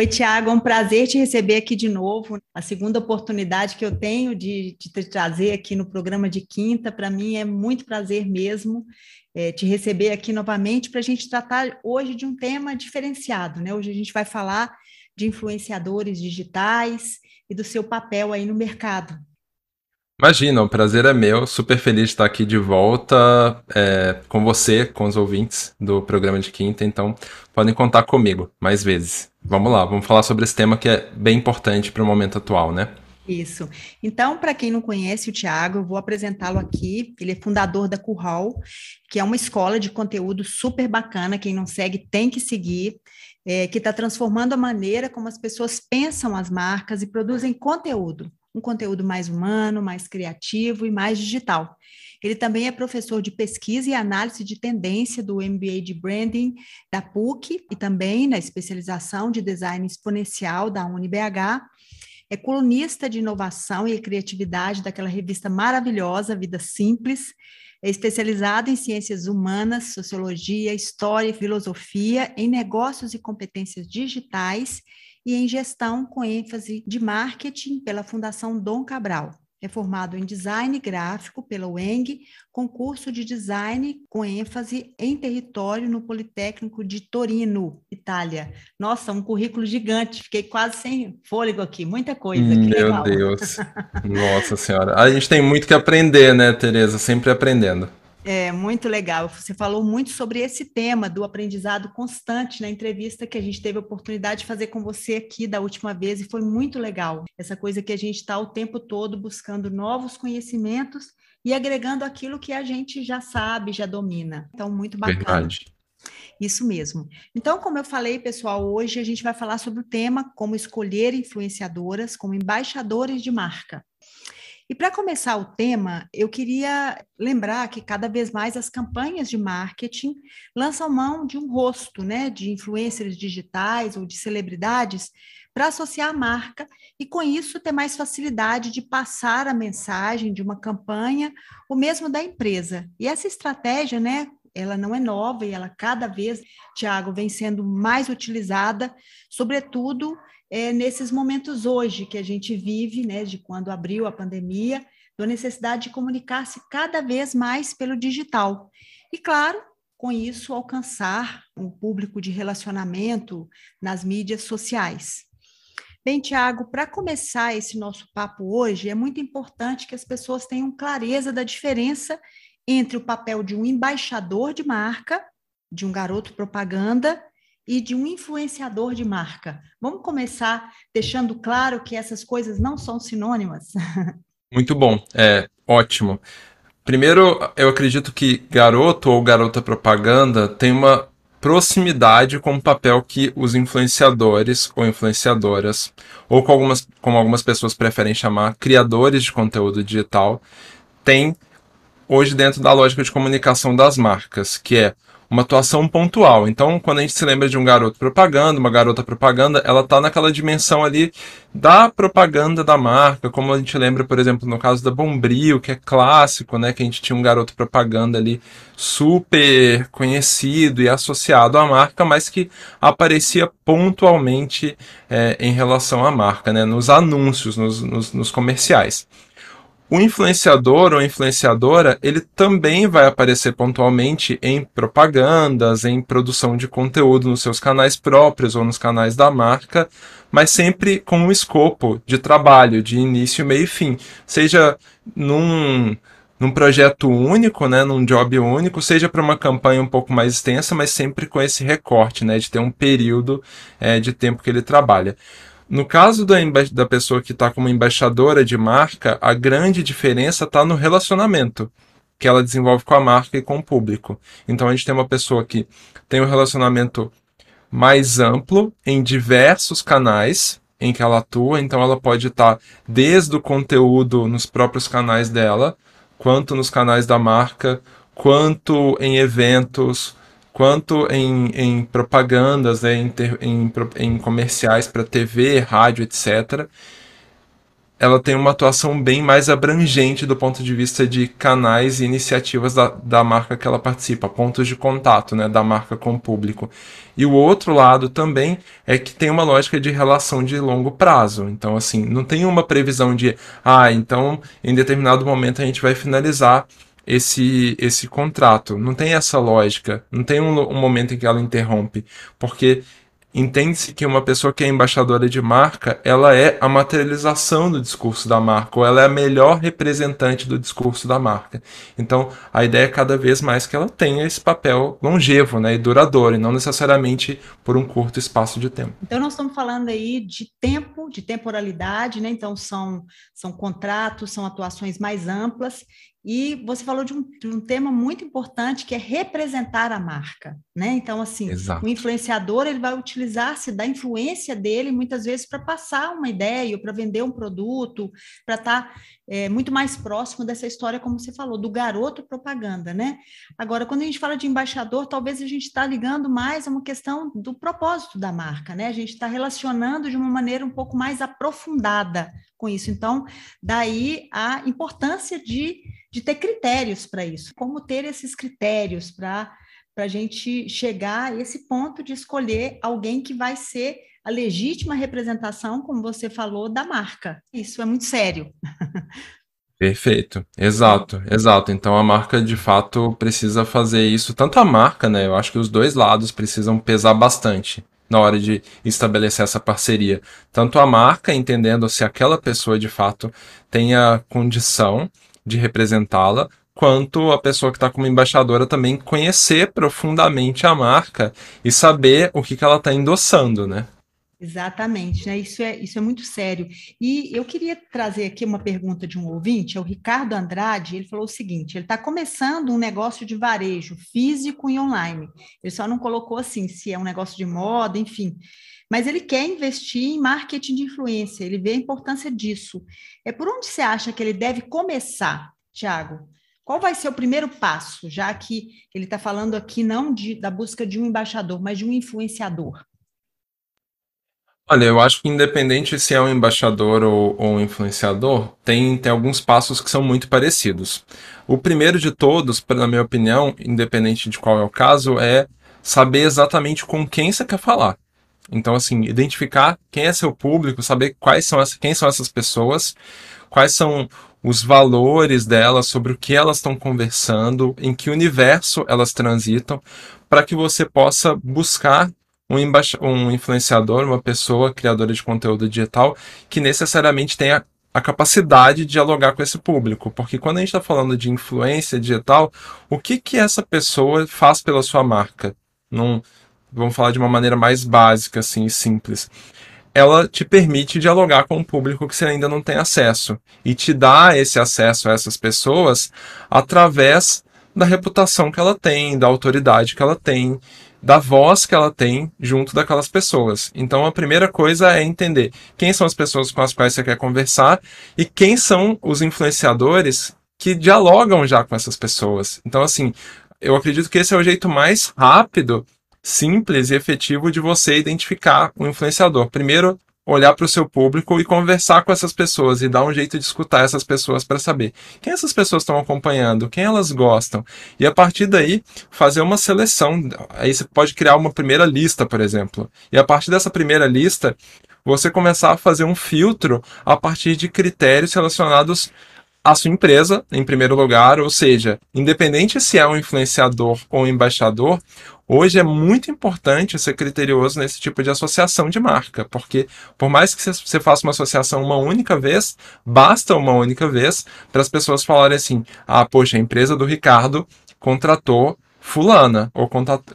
Oi, Tiago, é um prazer te receber aqui de novo. A segunda oportunidade que eu tenho de, de te trazer aqui no programa de quinta, para mim é muito prazer mesmo é, te receber aqui novamente para a gente tratar hoje de um tema diferenciado, né? Hoje a gente vai falar de influenciadores digitais e do seu papel aí no mercado. Imagina, o prazer é meu, super feliz de estar aqui de volta é, com você, com os ouvintes do programa de quinta, então podem contar comigo mais vezes. Vamos lá, vamos falar sobre esse tema que é bem importante para o momento atual, né? Isso. Então, para quem não conhece o Tiago, eu vou apresentá-lo aqui. Ele é fundador da Curral, que é uma escola de conteúdo super bacana. Quem não segue tem que seguir, é, que está transformando a maneira como as pessoas pensam as marcas e produzem conteúdo. Um conteúdo mais humano, mais criativo e mais digital. Ele também é professor de pesquisa e análise de tendência do MBA de Branding da PUC e também na especialização de design exponencial da UniBH é colunista de inovação e criatividade daquela revista maravilhosa, Vida Simples, é especializado em ciências humanas, sociologia, história e filosofia, em negócios e competências digitais e em gestão com ênfase de marketing pela Fundação Dom Cabral. É formado em design gráfico pela UENG, concurso de design com ênfase em território no Politécnico de Torino, Itália. Nossa, um currículo gigante, fiquei quase sem fôlego aqui, muita coisa. Meu legal. Deus, nossa senhora. A gente tem muito que aprender, né, Tereza? Sempre aprendendo. É muito legal. Você falou muito sobre esse tema do aprendizado constante na entrevista que a gente teve a oportunidade de fazer com você aqui da última vez e foi muito legal. Essa coisa que a gente está o tempo todo buscando novos conhecimentos e agregando aquilo que a gente já sabe, já domina. Então, muito bacana. Verdade. Isso mesmo. Então, como eu falei, pessoal, hoje a gente vai falar sobre o tema como escolher influenciadoras como embaixadores de marca. E para começar o tema, eu queria lembrar que cada vez mais as campanhas de marketing lançam mão de um rosto, né, de influencers digitais ou de celebridades para associar a marca e com isso ter mais facilidade de passar a mensagem de uma campanha ou mesmo da empresa. E essa estratégia, né, ela não é nova e ela cada vez, Tiago, vem sendo mais utilizada, sobretudo é, nesses momentos hoje que a gente vive, né, de quando abriu a pandemia, da necessidade de comunicar-se cada vez mais pelo digital. E, claro, com isso, alcançar um público de relacionamento nas mídias sociais. Bem, Tiago, para começar esse nosso papo hoje, é muito importante que as pessoas tenham clareza da diferença entre o papel de um embaixador de marca, de um garoto propaganda e de um influenciador de marca. Vamos começar deixando claro que essas coisas não são sinônimas? Muito bom, é ótimo. Primeiro, eu acredito que garoto ou garota propaganda tem uma proximidade com o papel que os influenciadores ou influenciadoras, ou com algumas, como algumas pessoas preferem chamar, criadores de conteúdo digital, têm hoje dentro da lógica de comunicação das marcas, que é uma atuação pontual. Então, quando a gente se lembra de um garoto propaganda, uma garota propaganda, ela tá naquela dimensão ali da propaganda da marca, como a gente lembra, por exemplo, no caso da Bombril, que é clássico, né, que a gente tinha um garoto propaganda ali super conhecido e associado à marca, mas que aparecia pontualmente é, em relação à marca, né, nos anúncios, nos, nos, nos comerciais. O influenciador ou influenciadora, ele também vai aparecer pontualmente em propagandas, em produção de conteúdo nos seus canais próprios ou nos canais da marca, mas sempre com um escopo de trabalho, de início, meio e fim. Seja num num projeto único, né, num job único, seja para uma campanha um pouco mais extensa, mas sempre com esse recorte, né, de ter um período é, de tempo que ele trabalha. No caso da, da pessoa que está como embaixadora de marca, a grande diferença está no relacionamento que ela desenvolve com a marca e com o público. Então a gente tem uma pessoa que tem um relacionamento mais amplo em diversos canais em que ela atua, então ela pode estar tá desde o conteúdo nos próprios canais dela, quanto nos canais da marca, quanto em eventos, quanto em, em propagandas, né, em, em, em comerciais para TV, rádio, etc. Ela tem uma atuação bem mais abrangente do ponto de vista de canais e iniciativas da, da marca que ela participa, pontos de contato né, da marca com o público. E o outro lado também é que tem uma lógica de relação de longo prazo. Então, assim, não tem uma previsão de, ah, então em determinado momento a gente vai finalizar esse, esse contrato. Não tem essa lógica. Não tem um, um momento em que ela interrompe. Porque entende-se que uma pessoa que é embaixadora de marca, ela é a materialização do discurso da marca, ou ela é a melhor representante do discurso da marca. Então, a ideia é cada vez mais que ela tenha esse papel longevo né, e duradouro, e não necessariamente por um curto espaço de tempo. Então, nós estamos falando aí de tempo, de temporalidade, né? Então, são, são contratos, são atuações mais amplas, e você falou de um, de um, tema muito importante que é representar a marca, né? Então, assim, Exato. o influenciador ele vai utilizar-se da influência dele muitas vezes para passar uma ideia, para vender um produto, para estar tá, é, muito mais próximo dessa história, como você falou, do garoto propaganda, né? Agora, quando a gente fala de embaixador, talvez a gente está ligando mais a uma questão do propósito da marca, né? A gente está relacionando de uma maneira um pouco mais aprofundada com isso. Então, daí a importância de, de ter critérios para isso. Como ter esses critérios para a gente chegar a esse ponto de escolher alguém que vai ser a legítima representação, como você falou, da marca. Isso é muito sério. Perfeito, exato, exato. Então a marca de fato precisa fazer isso, tanto a marca, né? Eu acho que os dois lados precisam pesar bastante na hora de estabelecer essa parceria. Tanto a marca, entendendo se aquela pessoa de fato tem a condição de representá-la, quanto a pessoa que está como embaixadora também conhecer profundamente a marca e saber o que, que ela está endossando, né? Exatamente, né? Isso é, isso é muito sério. E eu queria trazer aqui uma pergunta de um ouvinte, é o Ricardo Andrade, ele falou o seguinte: ele está começando um negócio de varejo físico e online. Ele só não colocou assim se é um negócio de moda, enfim. Mas ele quer investir em marketing de influência, ele vê a importância disso. É por onde você acha que ele deve começar, Tiago? Qual vai ser o primeiro passo, já que ele está falando aqui não de, da busca de um embaixador, mas de um influenciador? Olha, eu acho que independente se é um embaixador ou, ou, um influenciador, tem, tem alguns passos que são muito parecidos. O primeiro de todos, na minha opinião, independente de qual é o caso, é saber exatamente com quem você quer falar. Então, assim, identificar quem é seu público, saber quais são as, quem são essas pessoas, quais são os valores delas, sobre o que elas estão conversando, em que universo elas transitam, para que você possa buscar um, um influenciador, uma pessoa criadora de conteúdo digital que necessariamente tenha a capacidade de dialogar com esse público, porque quando a gente está falando de influência digital, o que que essa pessoa faz pela sua marca? Vamos falar de uma maneira mais básica, assim, simples. Ela te permite dialogar com um público que você ainda não tem acesso e te dá esse acesso a essas pessoas através da reputação que ela tem, da autoridade que ela tem da voz que ela tem junto daquelas pessoas. Então a primeira coisa é entender quem são as pessoas com as quais você quer conversar e quem são os influenciadores que dialogam já com essas pessoas. Então assim, eu acredito que esse é o jeito mais rápido, simples e efetivo de você identificar o influenciador. Primeiro, olhar para o seu público e conversar com essas pessoas e dar um jeito de escutar essas pessoas para saber quem essas pessoas estão acompanhando, quem elas gostam. E a partir daí, fazer uma seleção. Aí você pode criar uma primeira lista, por exemplo. E a partir dessa primeira lista, você começar a fazer um filtro a partir de critérios relacionados a sua empresa, em primeiro lugar, ou seja, independente se é um influenciador ou um embaixador, hoje é muito importante ser criterioso nesse tipo de associação de marca, porque por mais que você faça uma associação uma única vez, basta uma única vez para as pessoas falarem assim: ah, poxa, a empresa do Ricardo contratou fulana ou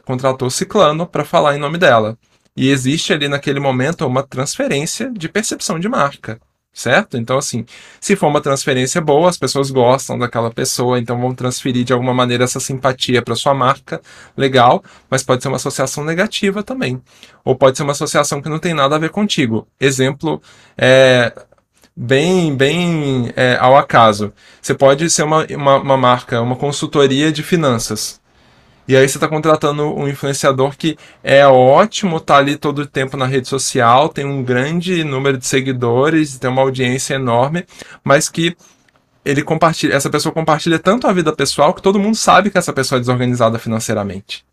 contratou ciclano para falar em nome dela. E existe ali naquele momento uma transferência de percepção de marca certo? Então, assim, se for uma transferência boa, as pessoas gostam daquela pessoa, então vão transferir de alguma maneira essa simpatia para sua marca, legal, mas pode ser uma associação negativa também. Ou pode ser uma associação que não tem nada a ver contigo. Exemplo, é, bem, bem é, ao acaso. Você pode ser uma, uma, uma marca, uma consultoria de finanças. E aí você está contratando um influenciador que é ótimo, tá ali todo o tempo na rede social, tem um grande número de seguidores, tem uma audiência enorme, mas que ele compartilha, essa pessoa compartilha tanto a vida pessoal que todo mundo sabe que essa pessoa é desorganizada financeiramente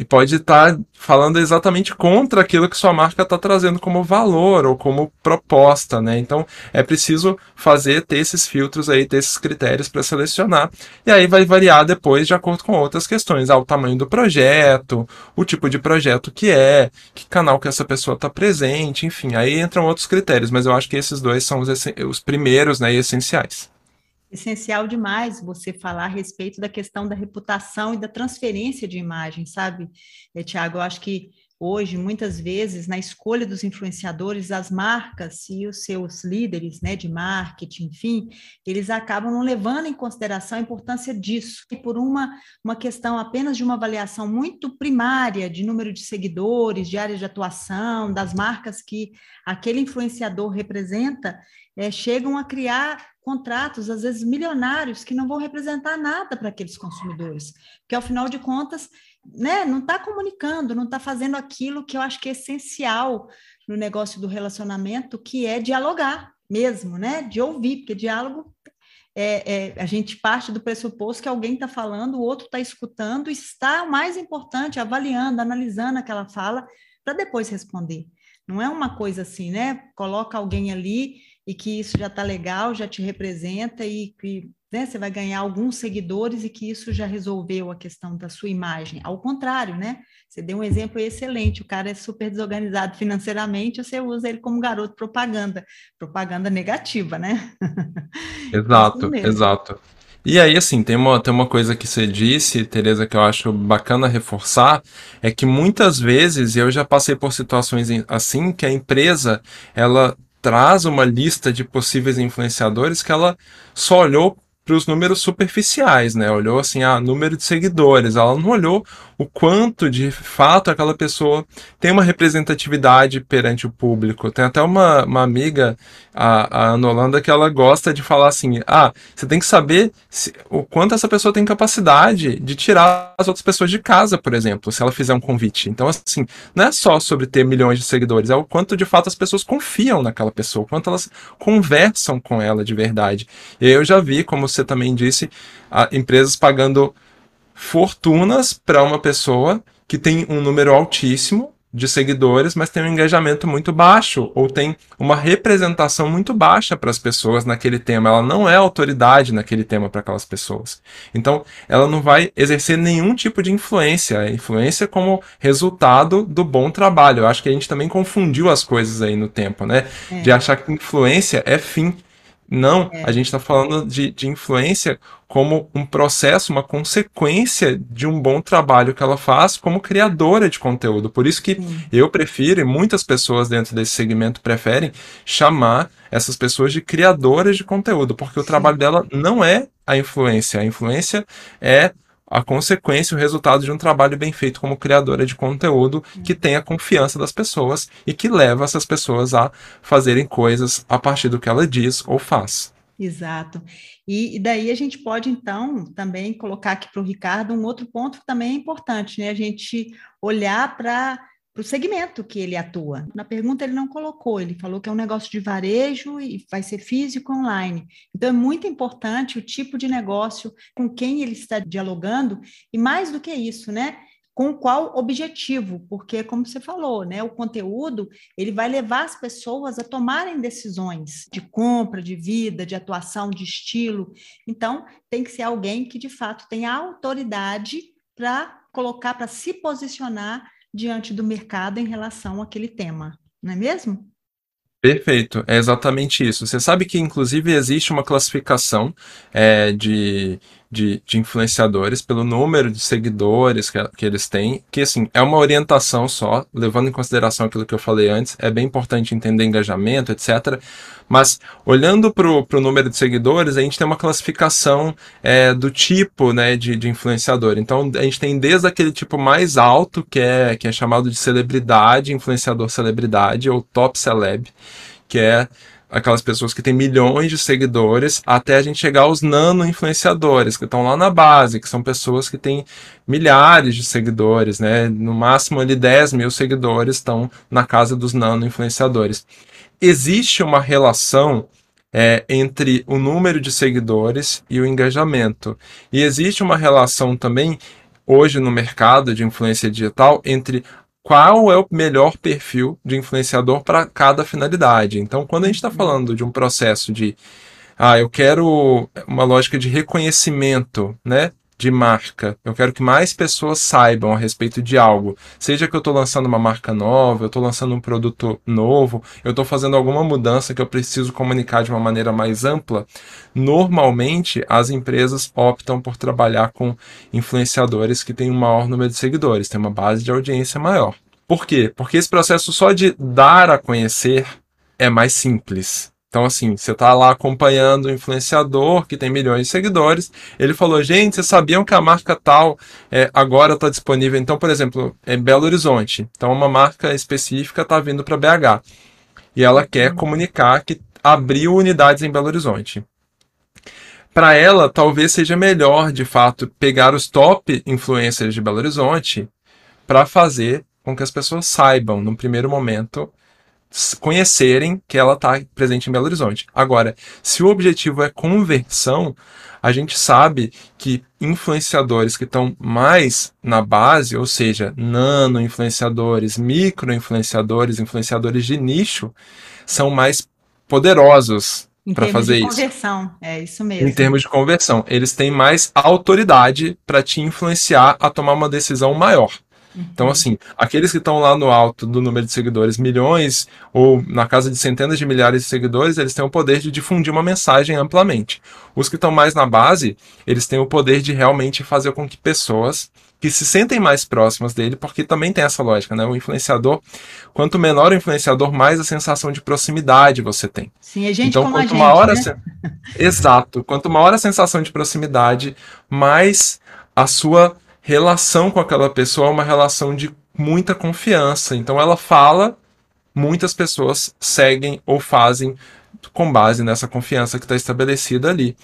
e pode estar tá falando exatamente contra aquilo que sua marca está trazendo como valor ou como proposta, né? Então é preciso fazer, ter esses filtros aí, ter esses critérios para selecionar. E aí vai variar depois de acordo com outras questões, ah, tamanho do projeto, o tipo de projeto que é, que canal que essa pessoa está presente, enfim, aí entram outros critérios, mas eu acho que esses dois são os, os primeiros né, e essenciais essencial demais você falar a respeito da questão da reputação e da transferência de imagem, sabe, é, Tiago? Eu acho que hoje, muitas vezes, na escolha dos influenciadores, as marcas e os seus líderes né, de marketing, enfim, eles acabam não levando em consideração a importância disso. E por uma, uma questão apenas de uma avaliação muito primária de número de seguidores, de área de atuação, das marcas que aquele influenciador representa, é, chegam a criar contratos, às vezes milionários, que não vão representar nada para aqueles consumidores, que ao final de contas, né, não está comunicando, não está fazendo aquilo que eu acho que é essencial no negócio do relacionamento, que é dialogar mesmo, né, de ouvir, porque diálogo é, é, a gente parte do pressuposto que alguém está falando, o outro está escutando, está o mais importante, avaliando, analisando aquela fala, para depois responder. Não é uma coisa assim, né? Coloca alguém ali e que isso já está legal, já te representa e que né, você vai ganhar alguns seguidores e que isso já resolveu a questão da sua imagem. Ao contrário, né? Você deu um exemplo excelente, o cara é super desorganizado financeiramente, você usa ele como garoto propaganda, propaganda negativa, né? Exato, exato. E aí, assim, tem uma, tem uma coisa que você disse, Tereza, que eu acho bacana reforçar, é que muitas vezes, eu já passei por situações assim, que a empresa, ela traz uma lista de possíveis influenciadores que ela só olhou para os números superficiais, né? Olhou assim, ah, número de seguidores. Ela não olhou o quanto de fato aquela pessoa tem uma representatividade perante o público. Tem até uma, uma amiga, a, a Ana Holanda, que ela gosta de falar assim: ah, você tem que saber se, o quanto essa pessoa tem capacidade de tirar as outras pessoas de casa, por exemplo, se ela fizer um convite. Então, assim, não é só sobre ter milhões de seguidores, é o quanto de fato as pessoas confiam naquela pessoa, o quanto elas conversam com ela de verdade. E eu já vi, como você também disse, empresas pagando fortunas para uma pessoa que tem um número altíssimo de seguidores, mas tem um engajamento muito baixo ou tem uma representação muito baixa para as pessoas naquele tema. Ela não é autoridade naquele tema para aquelas pessoas. Então, ela não vai exercer nenhum tipo de influência. Influência como resultado do bom trabalho. Eu acho que a gente também confundiu as coisas aí no tempo, né? É. De achar que influência é fim. Não, é. a gente está falando de, de influência como um processo, uma consequência de um bom trabalho que ela faz como criadora de conteúdo. Por isso que Sim. eu prefiro, e muitas pessoas dentro desse segmento preferem, chamar essas pessoas de criadoras de conteúdo, porque Sim. o trabalho dela não é a influência. A influência é a consequência, o resultado de um trabalho bem feito como criadora de conteúdo que tem a confiança das pessoas e que leva essas pessoas a fazerem coisas a partir do que ela diz ou faz. Exato. E, e daí a gente pode, então, também colocar aqui para o Ricardo um outro ponto que também é importante, né? A gente olhar para para o segmento que ele atua. Na pergunta ele não colocou, ele falou que é um negócio de varejo e vai ser físico online. Então é muito importante o tipo de negócio com quem ele está dialogando e mais do que isso, né? com qual objetivo? Porque, como você falou, né, o conteúdo ele vai levar as pessoas a tomarem decisões de compra, de vida, de atuação, de estilo. Então, tem que ser alguém que de fato tenha autoridade para colocar, para se posicionar diante do mercado em relação àquele tema, não é mesmo? Perfeito, é exatamente isso. Você sabe que, inclusive, existe uma classificação é, de, de, de, influenciadores pelo número de seguidores que, que, eles têm, que, assim, é uma orientação só, levando em consideração aquilo que eu falei antes, é bem importante entender engajamento, etc. Mas, olhando para o número de seguidores, a gente tem uma classificação é, do tipo né, de, de influenciador. Então, a gente tem desde aquele tipo mais alto, que é, que é chamado de celebridade, influenciador celebridade, ou top celeb, que é aquelas pessoas que têm milhões de seguidores, até a gente chegar aos nano-influenciadores, que estão lá na base, que são pessoas que têm milhares de seguidores, né? No máximo ali 10 mil seguidores estão na casa dos nano-influenciadores. Existe uma relação é, entre o número de seguidores e o engajamento. E existe uma relação também hoje no mercado de influência digital entre qual é o melhor perfil de influenciador para cada finalidade. Então, quando a gente está uhum. falando de um processo de, ah, eu quero uma lógica de reconhecimento, né? De marca. Eu quero que mais pessoas saibam a respeito de algo. Seja que eu estou lançando uma marca nova, eu estou lançando um produto novo, eu estou fazendo alguma mudança que eu preciso comunicar de uma maneira mais ampla. Normalmente, as empresas optam por trabalhar com influenciadores que têm um maior número de seguidores, têm uma base de audiência maior. Por quê? Porque esse processo só de dar a conhecer é mais simples. Então, assim, você está lá acompanhando o influenciador que tem milhões de seguidores. Ele falou: gente, vocês sabiam que a marca tal é, agora está disponível? Então, por exemplo, em Belo Horizonte. Então, uma marca específica está vindo para BH. E ela quer comunicar que abriu unidades em Belo Horizonte. Para ela, talvez seja melhor, de fato, pegar os top influencers de Belo Horizonte para fazer com que as pessoas saibam, num primeiro momento, conhecerem que ela está presente em Belo Horizonte. Agora, se o objetivo é conversão, a gente sabe que influenciadores que estão mais na base, ou seja, nano influenciadores, micro influenciadores, influenciadores de nicho, são mais poderosos para fazer isso. Em termos de conversão, é isso mesmo. Em termos de conversão, eles têm mais autoridade para te influenciar a tomar uma decisão maior. Então, uhum. assim, aqueles que estão lá no alto do número de seguidores, milhões, ou na casa de centenas de milhares de seguidores, eles têm o poder de difundir uma mensagem amplamente. Os que estão mais na base, eles têm o poder de realmente fazer com que pessoas que se sentem mais próximas dele, porque também tem essa lógica, né? O influenciador, quanto menor o influenciador, mais a sensação de proximidade você tem. Sim, é gente então, como quanto a maior né? Exato. Quanto maior a sensação de proximidade, mais a sua relação com aquela pessoa é uma relação de muita confiança. Então ela fala, muitas pessoas seguem ou fazem com base nessa confiança que está estabelecida ali.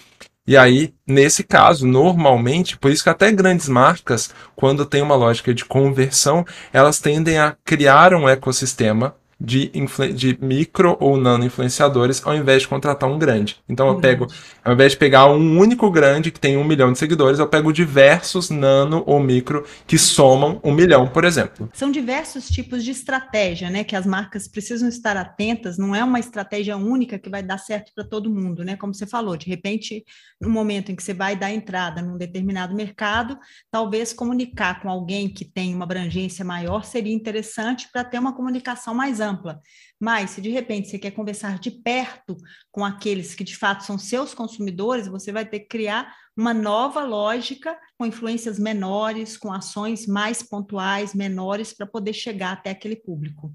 E aí, nesse caso, normalmente, por isso que até grandes marcas, quando tem uma lógica de conversão, elas tendem a criar um ecossistema de, de micro ou nano influenciadores ao invés de contratar um grande. Então eu pego, ao invés de pegar um único grande que tem um milhão de seguidores, eu pego diversos nano ou micro que somam um milhão, por exemplo. São diversos tipos de estratégia, né? Que as marcas precisam estar atentas. Não é uma estratégia única que vai dar certo para todo mundo, né? Como você falou, de repente, no momento em que você vai dar entrada num determinado mercado, talvez comunicar com alguém que tem uma abrangência maior seria interessante para ter uma comunicação mais ampla ampla. Mas, se de repente você quer conversar de perto com aqueles que de fato são seus consumidores, você vai ter que criar uma nova lógica com influências menores, com ações mais pontuais, menores, para poder chegar até aquele público.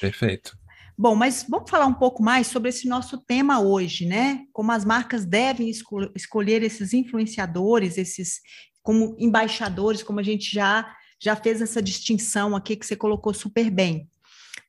Perfeito. Bom, mas vamos falar um pouco mais sobre esse nosso tema hoje, né? Como as marcas devem escol escolher esses influenciadores, esses como embaixadores, como a gente já já fez essa distinção aqui que você colocou super bem.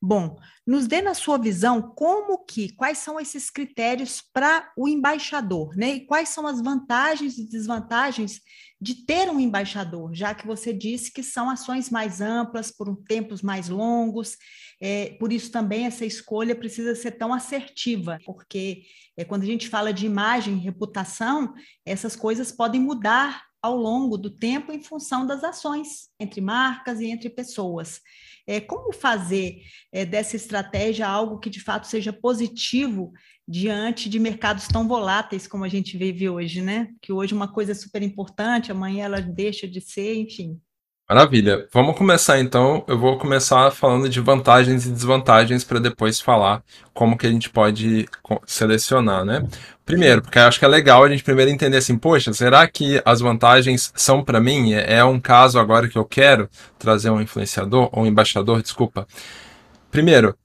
Bom, nos dê na sua visão como que, quais são esses critérios para o embaixador, né? E quais são as vantagens e desvantagens de ter um embaixador, já que você disse que são ações mais amplas, por tempos mais longos, é, por isso também essa escolha precisa ser tão assertiva, porque é, quando a gente fala de imagem reputação, essas coisas podem mudar ao longo do tempo em função das ações entre marcas e entre pessoas. É, como fazer é, dessa estratégia algo que de fato seja positivo diante de mercados tão voláteis como a gente vive hoje, né? Que hoje uma coisa é super importante, amanhã ela deixa de ser, enfim. Maravilha. Vamos começar então. Eu vou começar falando de vantagens e desvantagens para depois falar como que a gente pode selecionar, né? Primeiro, porque eu acho que é legal a gente primeiro entender assim, poxa, será que as vantagens são para mim? É, é um caso agora que eu quero trazer um influenciador ou um embaixador, desculpa. Primeiro,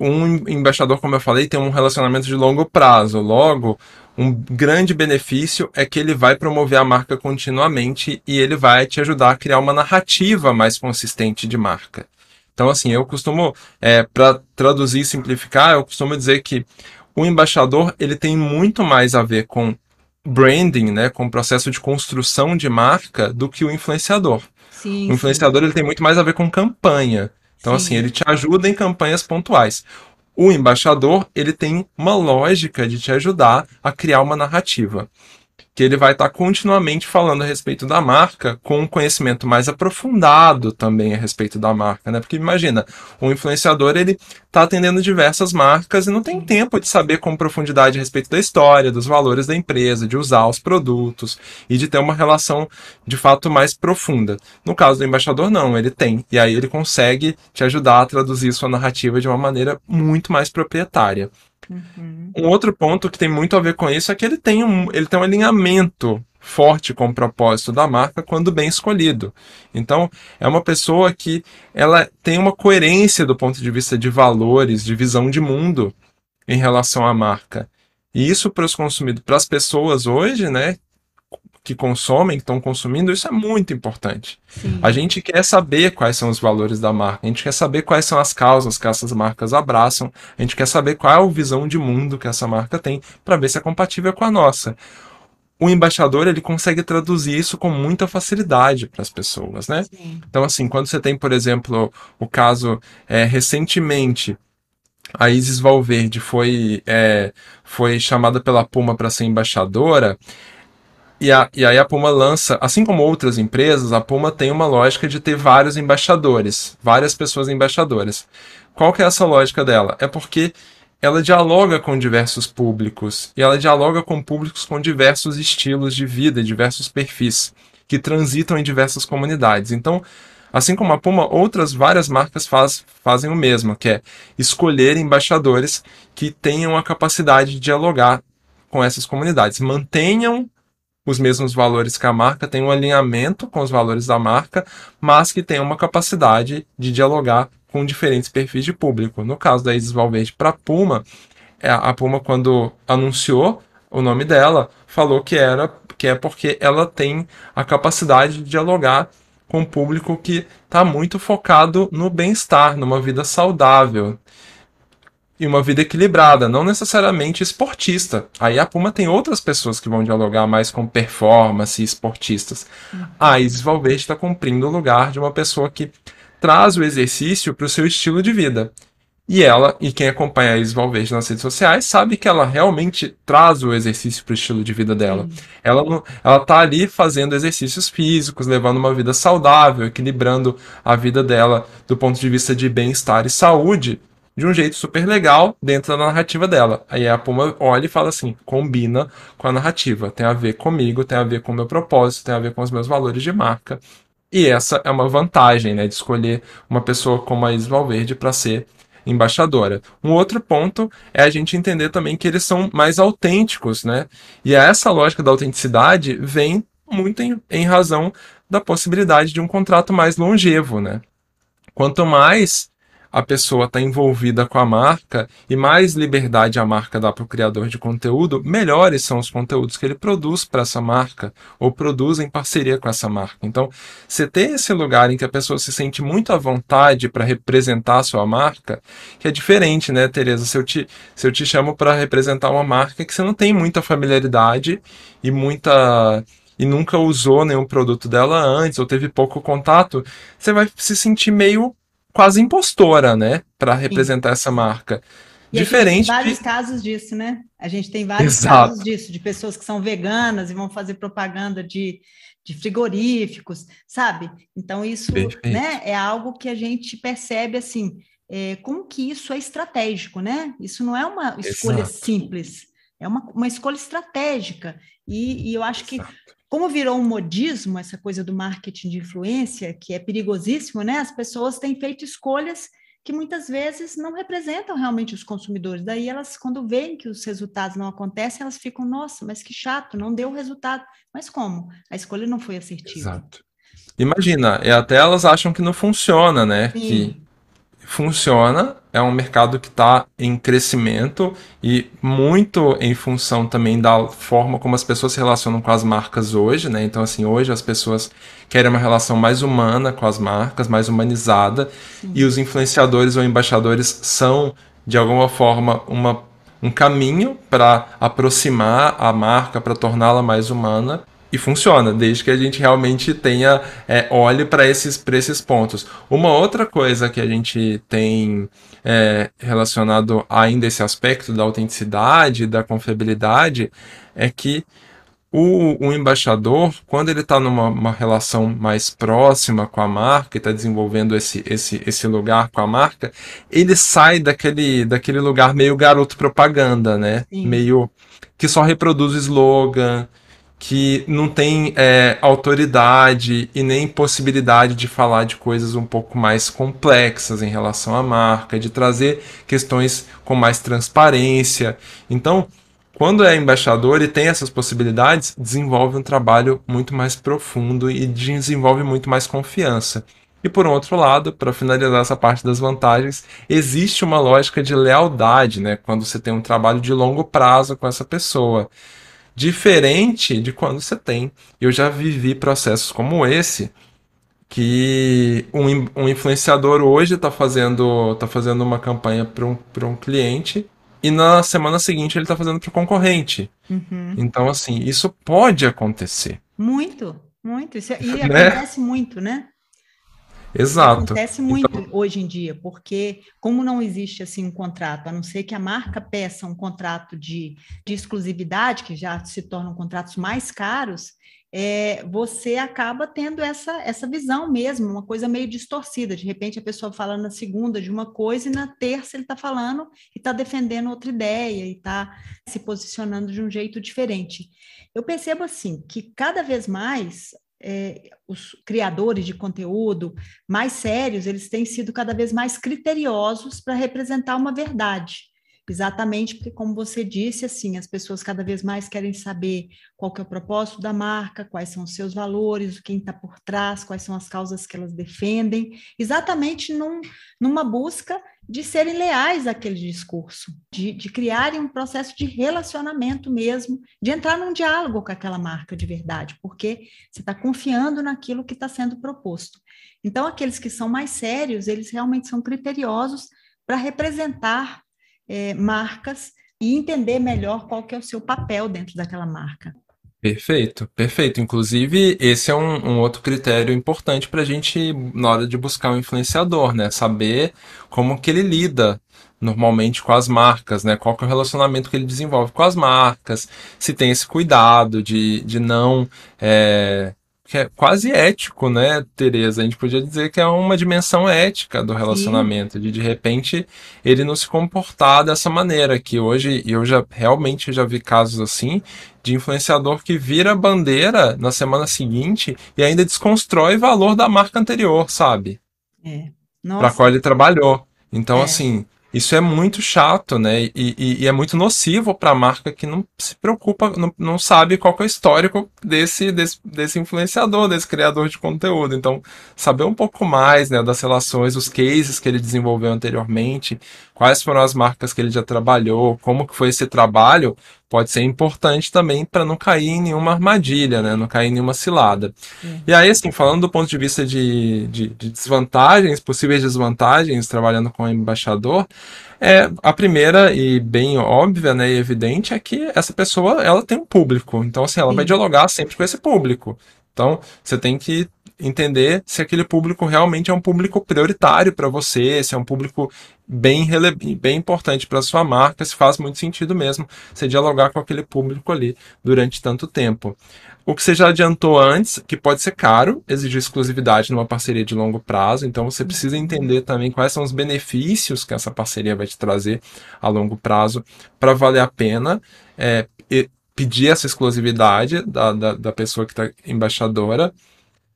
um embaixador, como eu falei, tem um relacionamento de longo prazo. Logo, um grande benefício é que ele vai promover a marca continuamente e ele vai te ajudar a criar uma narrativa mais consistente de marca. Então, assim, eu costumo, é, para traduzir e simplificar, eu costumo dizer que o embaixador ele tem muito mais a ver com branding, né, com o processo de construção de marca, do que o influenciador. Sim, o influenciador sim. ele tem muito mais a ver com campanha. Então, sim. assim, ele te ajuda em campanhas pontuais. O embaixador, ele tem uma lógica de te ajudar a criar uma narrativa que ele vai estar tá continuamente falando a respeito da marca com um conhecimento mais aprofundado também a respeito da marca, né? Porque imagina, um influenciador ele está atendendo diversas marcas e não tem tempo de saber com profundidade a respeito da história, dos valores da empresa, de usar os produtos e de ter uma relação de fato mais profunda. No caso do embaixador não, ele tem e aí ele consegue te ajudar a traduzir sua narrativa de uma maneira muito mais proprietária. Uhum. Um outro ponto que tem muito a ver com isso é que ele tem um, ele tem um alinhamento forte com o propósito da marca quando bem escolhido. Então, é uma pessoa que ela tem uma coerência do ponto de vista de valores, de visão de mundo em relação à marca. E isso para os consumidores, para as pessoas hoje, né, que consomem, que estão consumindo, isso é muito importante. Sim. A gente quer saber quais são os valores da marca, a gente quer saber quais são as causas que essas marcas abraçam, a gente quer saber qual é a visão de mundo que essa marca tem, para ver se é compatível com a nossa. O embaixador ele consegue traduzir isso com muita facilidade para as pessoas, né? Sim. Então, assim, quando você tem, por exemplo, o caso é, recentemente a Isis Valverde foi, é, foi chamada pela Puma para ser embaixadora, e, a, e aí a Puma lança, assim como outras empresas, a Puma tem uma lógica de ter vários embaixadores, várias pessoas embaixadoras. Qual que é essa lógica dela? É porque ela dialoga com diversos públicos e ela dialoga com públicos com diversos estilos de vida, diversos perfis que transitam em diversas comunidades. Então, assim como a Puma, outras várias marcas faz, fazem o mesmo, que é escolher embaixadores que tenham a capacidade de dialogar com essas comunidades, mantenham os mesmos valores que a marca, tem um alinhamento com os valores da marca, mas que tem uma capacidade de dialogar com diferentes perfis de público. No caso da Isis Valverde para a Puma, é, a Puma, quando anunciou o nome dela, falou que era que é porque ela tem a capacidade de dialogar com um público que está muito focado no bem-estar, numa vida saudável e uma vida equilibrada, não necessariamente esportista. Aí a Puma tem outras pessoas que vão dialogar mais com performance e esportistas. Uhum. A Isis Valverde está cumprindo o lugar de uma pessoa que traz o exercício para o seu estilo de vida. E ela, e quem acompanha a Isis Valverde nas redes sociais, sabe que ela realmente traz o exercício para o estilo de vida dela. Ela, ela tá ali fazendo exercícios físicos, levando uma vida saudável, equilibrando a vida dela do ponto de vista de bem-estar e saúde, de um jeito super legal dentro da narrativa dela. Aí a Puma olha e fala assim: combina com a narrativa, tem a ver comigo, tem a ver com o meu propósito, tem a ver com os meus valores de marca. E essa é uma vantagem, né, de escolher uma pessoa como a Isis Valverde para ser embaixadora. Um outro ponto é a gente entender também que eles são mais autênticos, né? E essa lógica da autenticidade vem muito em, em razão da possibilidade de um contrato mais longevo, né? Quanto mais a pessoa está envolvida com a marca e mais liberdade a marca dá para o criador de conteúdo, melhores são os conteúdos que ele produz para essa marca ou produz em parceria com essa marca. Então, você ter esse lugar em que a pessoa se sente muito à vontade para representar a sua marca, que é diferente, né, Tereza? Se eu te, se eu te chamo para representar uma marca que você não tem muita familiaridade e muita e nunca usou nenhum produto dela antes ou teve pouco contato, você vai se sentir meio quase impostora, né, para representar Sim. essa marca. E Diferente. tem vários de... casos disso, né? A gente tem vários Exato. casos disso, de pessoas que são veganas e vão fazer propaganda de, de frigoríficos, sabe? Então, isso né, é algo que a gente percebe assim. É, como que isso é estratégico, né? Isso não é uma escolha Exato. simples, é uma, uma escolha estratégica. E, e eu acho que Exato. Como virou um modismo essa coisa do marketing de influência, que é perigosíssimo, né? As pessoas têm feito escolhas que muitas vezes não representam realmente os consumidores. Daí elas, quando veem que os resultados não acontecem, elas ficam, nossa, mas que chato, não deu resultado. Mas como? A escolha não foi assertiva. Exato. Imagina, até elas acham que não funciona, né? Sim. Que funciona, é um mercado que está em crescimento e muito em função também da forma como as pessoas se relacionam com as marcas hoje, né? Então, assim, hoje as pessoas querem uma relação mais humana com as marcas, mais humanizada, Sim. e os influenciadores ou embaixadores são, de alguma forma, uma, um caminho para aproximar a marca, para torná-la mais humana e funciona, desde que a gente realmente tenha é, olhe para esses, esses pontos. Uma outra coisa que a gente tem é, relacionado ainda esse aspecto da autenticidade, da confiabilidade, é que o, o embaixador, quando ele está numa relação mais próxima com a marca e está desenvolvendo esse, esse, esse lugar com a marca, ele sai daquele, daquele lugar meio garoto propaganda, né? Sim. Meio que só reproduz o slogan, que não tem é, autoridade e nem possibilidade de falar de coisas um pouco mais complexas em relação à marca, de trazer questões com mais transparência. Então, quando é embaixador e tem essas possibilidades, desenvolve um trabalho muito mais profundo e desenvolve muito mais confiança. E por outro lado, para finalizar essa parte das vantagens, existe uma lógica de lealdade, né? Quando você tem um trabalho de longo prazo com essa pessoa diferente de quando você tem. Eu já vivi processos como esse, que um, um influenciador hoje está fazendo, tá fazendo uma campanha para um, um cliente e na semana seguinte ele está fazendo para o concorrente. Uhum. Então, assim, isso pode acontecer. Muito, muito. Isso, é, e né? acontece muito, né? Exato. Acontece muito então... hoje em dia, porque como não existe assim um contrato, a não ser que a marca peça um contrato de, de exclusividade, que já se tornam contratos mais caros, é, você acaba tendo essa, essa visão mesmo, uma coisa meio distorcida. De repente a pessoa fala na segunda de uma coisa e na terça ele está falando e está defendendo outra ideia e está se posicionando de um jeito diferente. Eu percebo assim que cada vez mais é, os criadores de conteúdo mais sérios, eles têm sido cada vez mais criteriosos para representar uma verdade. Exatamente porque, como você disse, assim, as pessoas cada vez mais querem saber qual que é o propósito da marca, quais são os seus valores, quem está por trás, quais são as causas que elas defendem, exatamente num, numa busca de serem leais àquele discurso, de, de criarem um processo de relacionamento mesmo, de entrar num diálogo com aquela marca de verdade, porque você está confiando naquilo que está sendo proposto. Então, aqueles que são mais sérios, eles realmente são criteriosos para representar é, marcas e entender melhor qual que é o seu papel dentro daquela marca. Perfeito, perfeito. Inclusive, esse é um, um outro critério importante para a gente, na hora de buscar um influenciador, né? Saber como que ele lida normalmente com as marcas, né? Qual que é o relacionamento que ele desenvolve com as marcas, se tem esse cuidado de, de não é, que é quase ético, né, Tereza? A gente podia dizer que é uma dimensão ética do relacionamento, Sim. de de repente ele não se comportar dessa maneira, que hoje eu já realmente já vi casos assim de influenciador que vira bandeira na semana seguinte e ainda desconstrói valor da marca anterior, sabe? É. Para qual ele trabalhou. Então, é. assim, isso é muito chato, né? E, e, e é muito nocivo para a marca que não se preocupa, não, não sabe qual é o histórico desse, desse, desse influenciador, desse criador de conteúdo. Então, saber um pouco mais né, das relações, os cases que ele desenvolveu anteriormente, quais foram as marcas que ele já trabalhou, como que foi esse trabalho, pode ser importante também para não cair em nenhuma armadilha, né? Não cair em nenhuma cilada. Uhum. E aí, assim, falando do ponto de vista de, de, de, desvantagens, possíveis desvantagens trabalhando com o embaixador, é, a primeira e bem óbvia, né, e evidente é que essa pessoa, ela tem um público. Então, assim, ela Sim. vai dialogar sempre com esse público. Então, você tem que entender se aquele público realmente é um público prioritário para você, se é um público bem, bem importante para sua marca, se faz muito sentido mesmo você dialogar com aquele público ali durante tanto tempo. O que você já adiantou antes, que pode ser caro, exigir exclusividade numa parceria de longo prazo, então você precisa entender também quais são os benefícios que essa parceria vai te trazer a longo prazo para valer a pena. É, pedir essa exclusividade da, da, da pessoa que está embaixadora.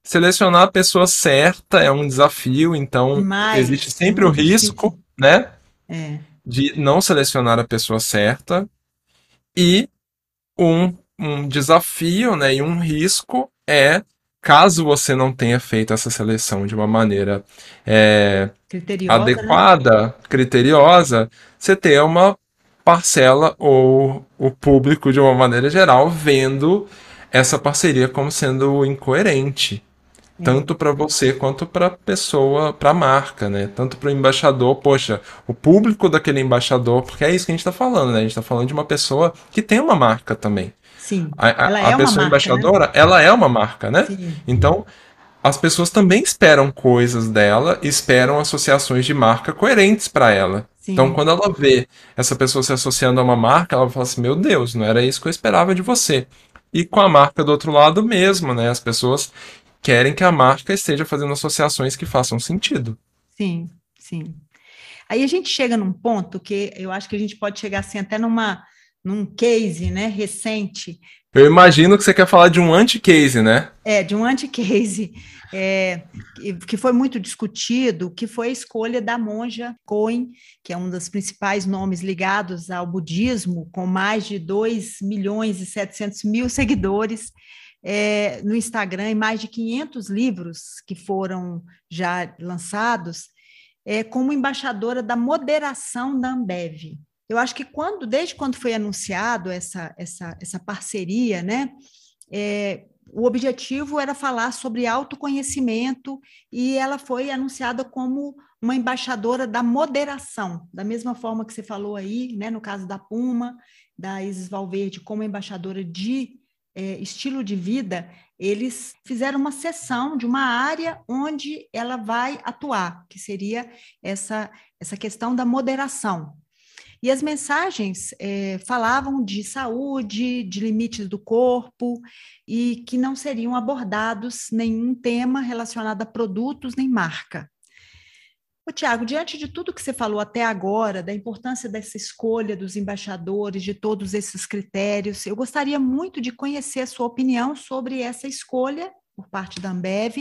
Selecionar a pessoa certa é um desafio, então Mais, existe sempre o risco. Né? É. De não selecionar a pessoa certa. E um, um desafio, né? E um risco é caso você não tenha feito essa seleção de uma maneira é, né? adequada, né? criteriosa, você ter uma parcela ou o público, de uma maneira geral, vendo essa parceria como sendo incoerente. É. Tanto para você quanto para a pessoa, para a marca, né? Tanto para o embaixador, poxa, o público daquele embaixador, porque é isso que a gente está falando, né? A gente está falando de uma pessoa que tem uma marca também. Sim. A, a, ela a é pessoa marca, embaixadora, né? ela é uma marca, né? Sim. Então, as pessoas também esperam coisas dela, esperam associações de marca coerentes para ela. Sim. Então, quando ela vê essa pessoa se associando a uma marca, ela fala assim: Meu Deus, não era isso que eu esperava de você. E com a marca do outro lado mesmo, né? As pessoas querem que a marca esteja fazendo associações que façam sentido. Sim, sim. Aí a gente chega num ponto que eu acho que a gente pode chegar assim até numa num case, né, recente. Eu imagino que você quer falar de um anti-case, né? É, de um anti-case é, que foi muito discutido, que foi a escolha da monja Cohen, que é um dos principais nomes ligados ao budismo, com mais de 2 milhões e 700 mil seguidores é, no Instagram e mais de 500 livros que foram já lançados, é, como embaixadora da moderação da Ambev. Eu acho que quando, desde quando foi anunciado essa, essa, essa parceria, né, é, o objetivo era falar sobre autoconhecimento e ela foi anunciada como uma embaixadora da moderação, da mesma forma que você falou aí, né, no caso da Puma, da Isis Valverde, como embaixadora de é, estilo de vida, eles fizeram uma sessão de uma área onde ela vai atuar, que seria essa, essa questão da moderação, e as mensagens é, falavam de saúde, de limites do corpo, e que não seriam abordados nenhum tema relacionado a produtos nem marca. O Tiago, diante de tudo que você falou até agora, da importância dessa escolha dos embaixadores, de todos esses critérios, eu gostaria muito de conhecer a sua opinião sobre essa escolha por parte da Ambev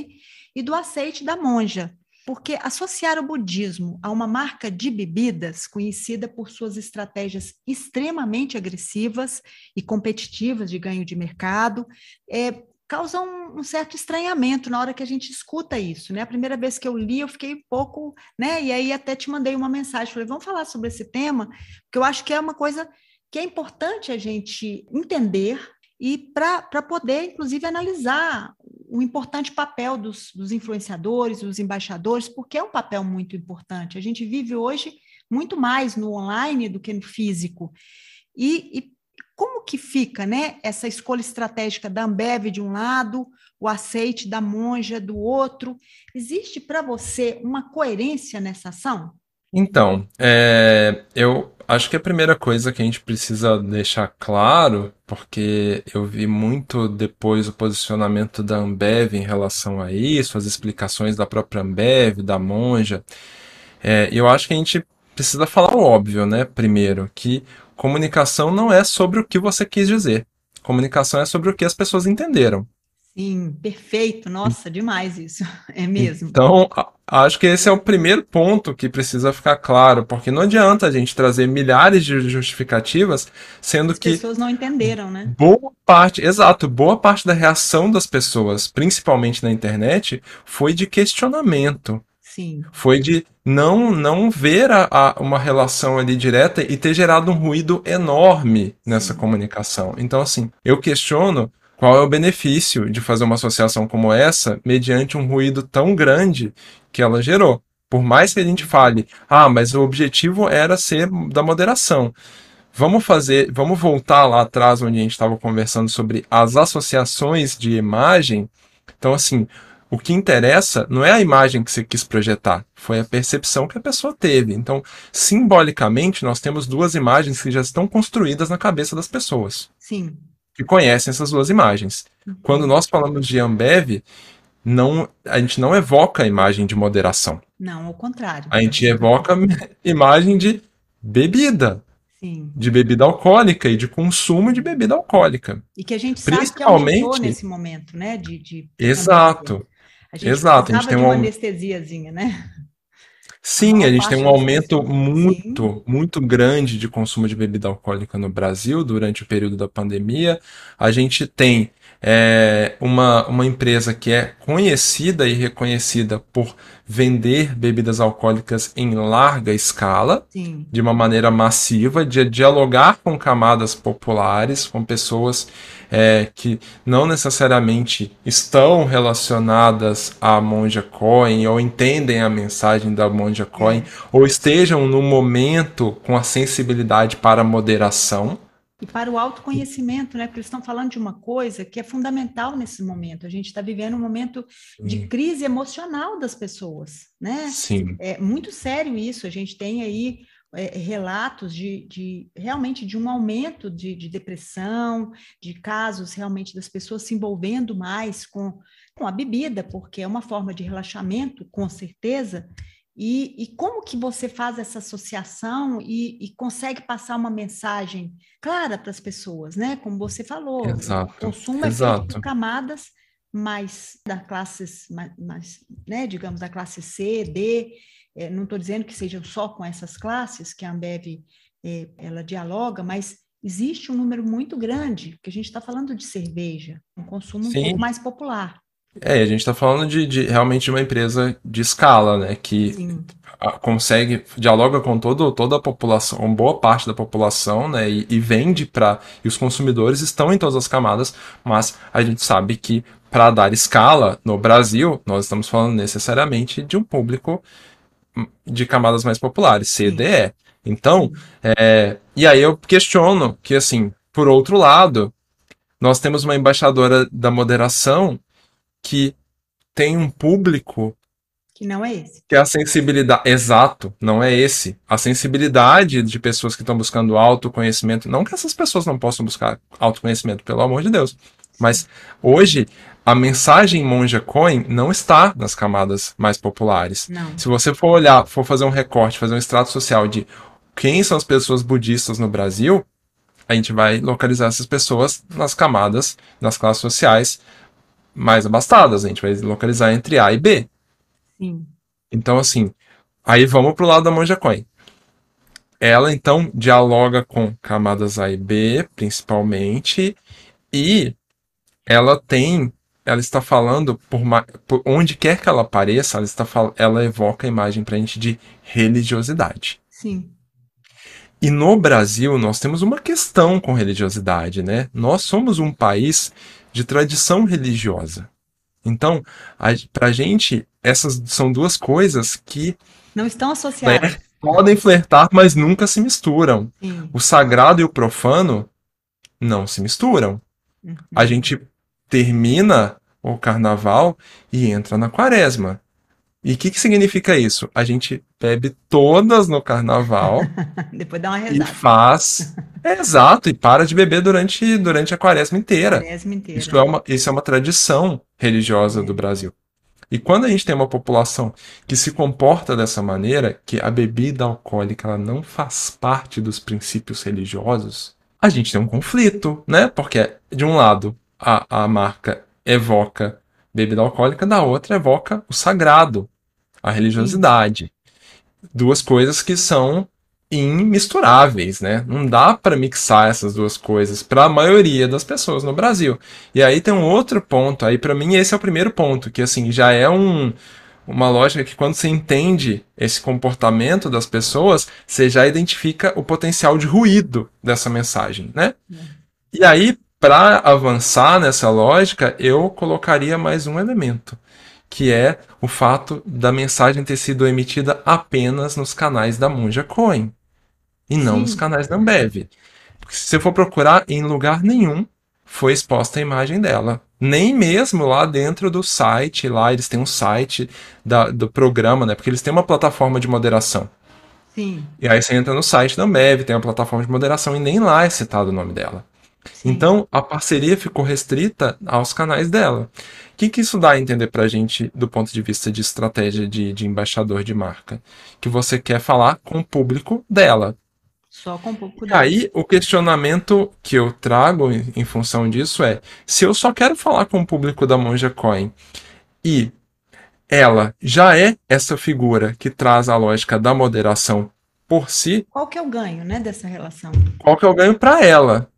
e do aceite da Monja, porque associar o budismo a uma marca de bebidas conhecida por suas estratégias extremamente agressivas e competitivas de ganho de mercado é, causa um, um, certo estranhamento na hora que a gente escuta isso, né? A primeira vez que eu li, eu fiquei um pouco, né? E aí até te mandei uma mensagem, falei, vamos falar sobre esse tema, porque eu acho que é uma coisa que é importante a gente entender e para poder, inclusive, analisar o importante papel dos, dos influenciadores, dos embaixadores, porque é um papel muito importante. A gente vive hoje muito mais no online do que no físico. E, e que fica né, essa escolha estratégica da Ambev de um lado, o aceite da monja do outro? Existe para você uma coerência nessa ação? Então, é, eu acho que a primeira coisa que a gente precisa deixar claro, porque eu vi muito depois o posicionamento da Ambev em relação a isso, as explicações da própria Ambev, da Monja, é, eu acho que a gente precisa falar o óbvio, né? Primeiro, que comunicação não é sobre o que você quis dizer. Comunicação é sobre o que as pessoas entenderam. Sim, perfeito. Nossa, demais isso. É mesmo. Então, acho que esse é o primeiro ponto que precisa ficar claro, porque não adianta a gente trazer milhares de justificativas, sendo As que. As pessoas não entenderam, né? Boa parte, exato, boa parte da reação das pessoas, principalmente na internet, foi de questionamento. Sim. Foi de não não ver a, a, uma relação ali direta e ter gerado um ruído enorme nessa Sim. comunicação. Então, assim, eu questiono qual é o benefício de fazer uma associação como essa mediante um ruído tão grande que ela gerou? Por mais que a gente fale, ah, mas o objetivo era ser da moderação. Vamos fazer, vamos voltar lá atrás onde a gente estava conversando sobre as associações de imagem. Então, assim, O que interessa não é a imagem que você quis projetar, foi a percepção que a pessoa teve. Então, simbolicamente, nós temos duas imagens que já estão construídas na cabeça das pessoas. Sim. Que conhecem essas duas imagens. Uhum. Quando nós falamos de Ambev, não, a gente não evoca a imagem de moderação. Não, ao contrário. A gente evoca a imagem de bebida. Sim. De bebida alcoólica e de consumo de bebida alcoólica. E que a gente sabe Principalmente... que aumentou nesse momento, né? De, de... Exato. A gente Exato. A gente tem uma um anestesiazinha, né? Sim, a, a gente tem um aumento muito, Sim. muito grande de consumo de bebida alcoólica no Brasil durante o período da pandemia. A gente tem é, uma, uma empresa que é conhecida e reconhecida por vender bebidas alcoólicas em larga escala, Sim. de uma maneira massiva, de dialogar com camadas populares, com pessoas é, que não necessariamente estão relacionadas à Monja Coin ou entendem a mensagem da Monja Coin, é. ou estejam no momento com a sensibilidade para a moderação e para o autoconhecimento, né? Porque eles estão falando de uma coisa que é fundamental nesse momento. A gente está vivendo um momento Sim. de crise emocional das pessoas, né? Sim. É muito sério isso. A gente tem aí é, relatos de, de, realmente de um aumento de, de, depressão, de casos realmente das pessoas se envolvendo mais com, com a bebida, porque é uma forma de relaxamento, com certeza, e, e, como que você faz essa associação e, e consegue passar uma mensagem clara para as pessoas, né? Como você falou, exato, o consumo exato. é feito por camadas mais da classes, mais, mais, né? Digamos da classe C, D. É, não estou dizendo que sejam só com essas classes que a Ambev é, ela dialoga, mas existe um número muito grande, que a gente está falando de cerveja, um consumo Sim. um pouco mais popular. É, a gente está falando de, de, realmente de uma empresa de escala, né? Que consegue, dialoga com todo, toda a população, uma boa parte da população, né? E, e vende para. E os consumidores estão em todas as camadas, mas a gente sabe que para dar escala no Brasil, nós estamos falando necessariamente de um público de camadas mais populares, CDE. Então, é, e aí eu questiono que, assim, por outro lado, nós temos uma embaixadora da moderação que tem um público que não é esse. Que a sensibilidade, exato, não é esse. A sensibilidade de pessoas que estão buscando autoconhecimento, não que essas pessoas não possam buscar autoconhecimento, pelo amor de Deus, mas hoje a mensagem Monja Coin não está nas camadas mais populares. Não. Se você for olhar, for fazer um recorte, fazer um extrato social de quem são as pessoas budistas no Brasil, a gente vai localizar essas pessoas nas camadas, nas classes sociais mais abastadas. A gente vai localizar entre A e B. Sim. Então, assim, aí vamos pro lado da Monja Coin. Ela, então, dialoga com camadas A e B, principalmente, e ela tem, ela está falando, por, por onde quer que ela apareça, ela, está, ela evoca a imagem pra gente de religiosidade. Sim. E no Brasil, nós temos uma questão com religiosidade, né? Nós somos um país de tradição religiosa. Então, para a gente, essas são duas coisas que. Não estão associadas. podem flertar, mas nunca se misturam. Sim. O sagrado e o profano não se misturam. Uhum. A gente termina o carnaval e entra na quaresma. E o que, que significa isso? A gente bebe todas no carnaval. Depois dá uma rezada. E faz. É, exato, e para de beber durante, durante a quaresma inteira. Quaresma inteira. Isso é uma, isso é uma tradição religiosa é. do Brasil. E quando a gente tem uma população que se comporta dessa maneira, que a bebida alcoólica ela não faz parte dos princípios religiosos, a gente tem um conflito, né? Porque, de um lado, a, a marca evoca bebida alcoólica, da outra evoca o sagrado, a religiosidade. Sim. Duas coisas que são imisturáveis, né? Não dá para mixar essas duas coisas para a maioria das pessoas no Brasil. E aí tem um outro ponto, aí para mim esse é o primeiro ponto, que assim já é um uma lógica que quando você entende esse comportamento das pessoas, você já identifica o potencial de ruído dessa mensagem, né? É. E aí, para avançar nessa lógica, eu colocaria mais um elemento que é o fato da mensagem ter sido emitida apenas nos canais da Monja Coin e não Sim. nos canais da Ambev. Porque se você for procurar, em lugar nenhum foi exposta a imagem dela nem mesmo lá dentro do site, lá eles têm um site da, do programa, né? Porque eles têm uma plataforma de moderação. Sim. E aí você entra no site da Ambev, tem uma plataforma de moderação e nem lá é citado o nome dela. Sim. Então a parceria ficou restrita aos canais dela. O que, que isso dá a entender pra gente do ponto de vista de estratégia de, de embaixador de marca? Que você quer falar com o público dela. Só com um pouco de... Aí o questionamento que eu trago em, em, função disso é: se eu só quero falar com o público da Monja Coin e ela já é essa figura que traz a lógica da moderação por si. Qual que é o ganho, né, dessa relação? Qual que é o ganho para ela?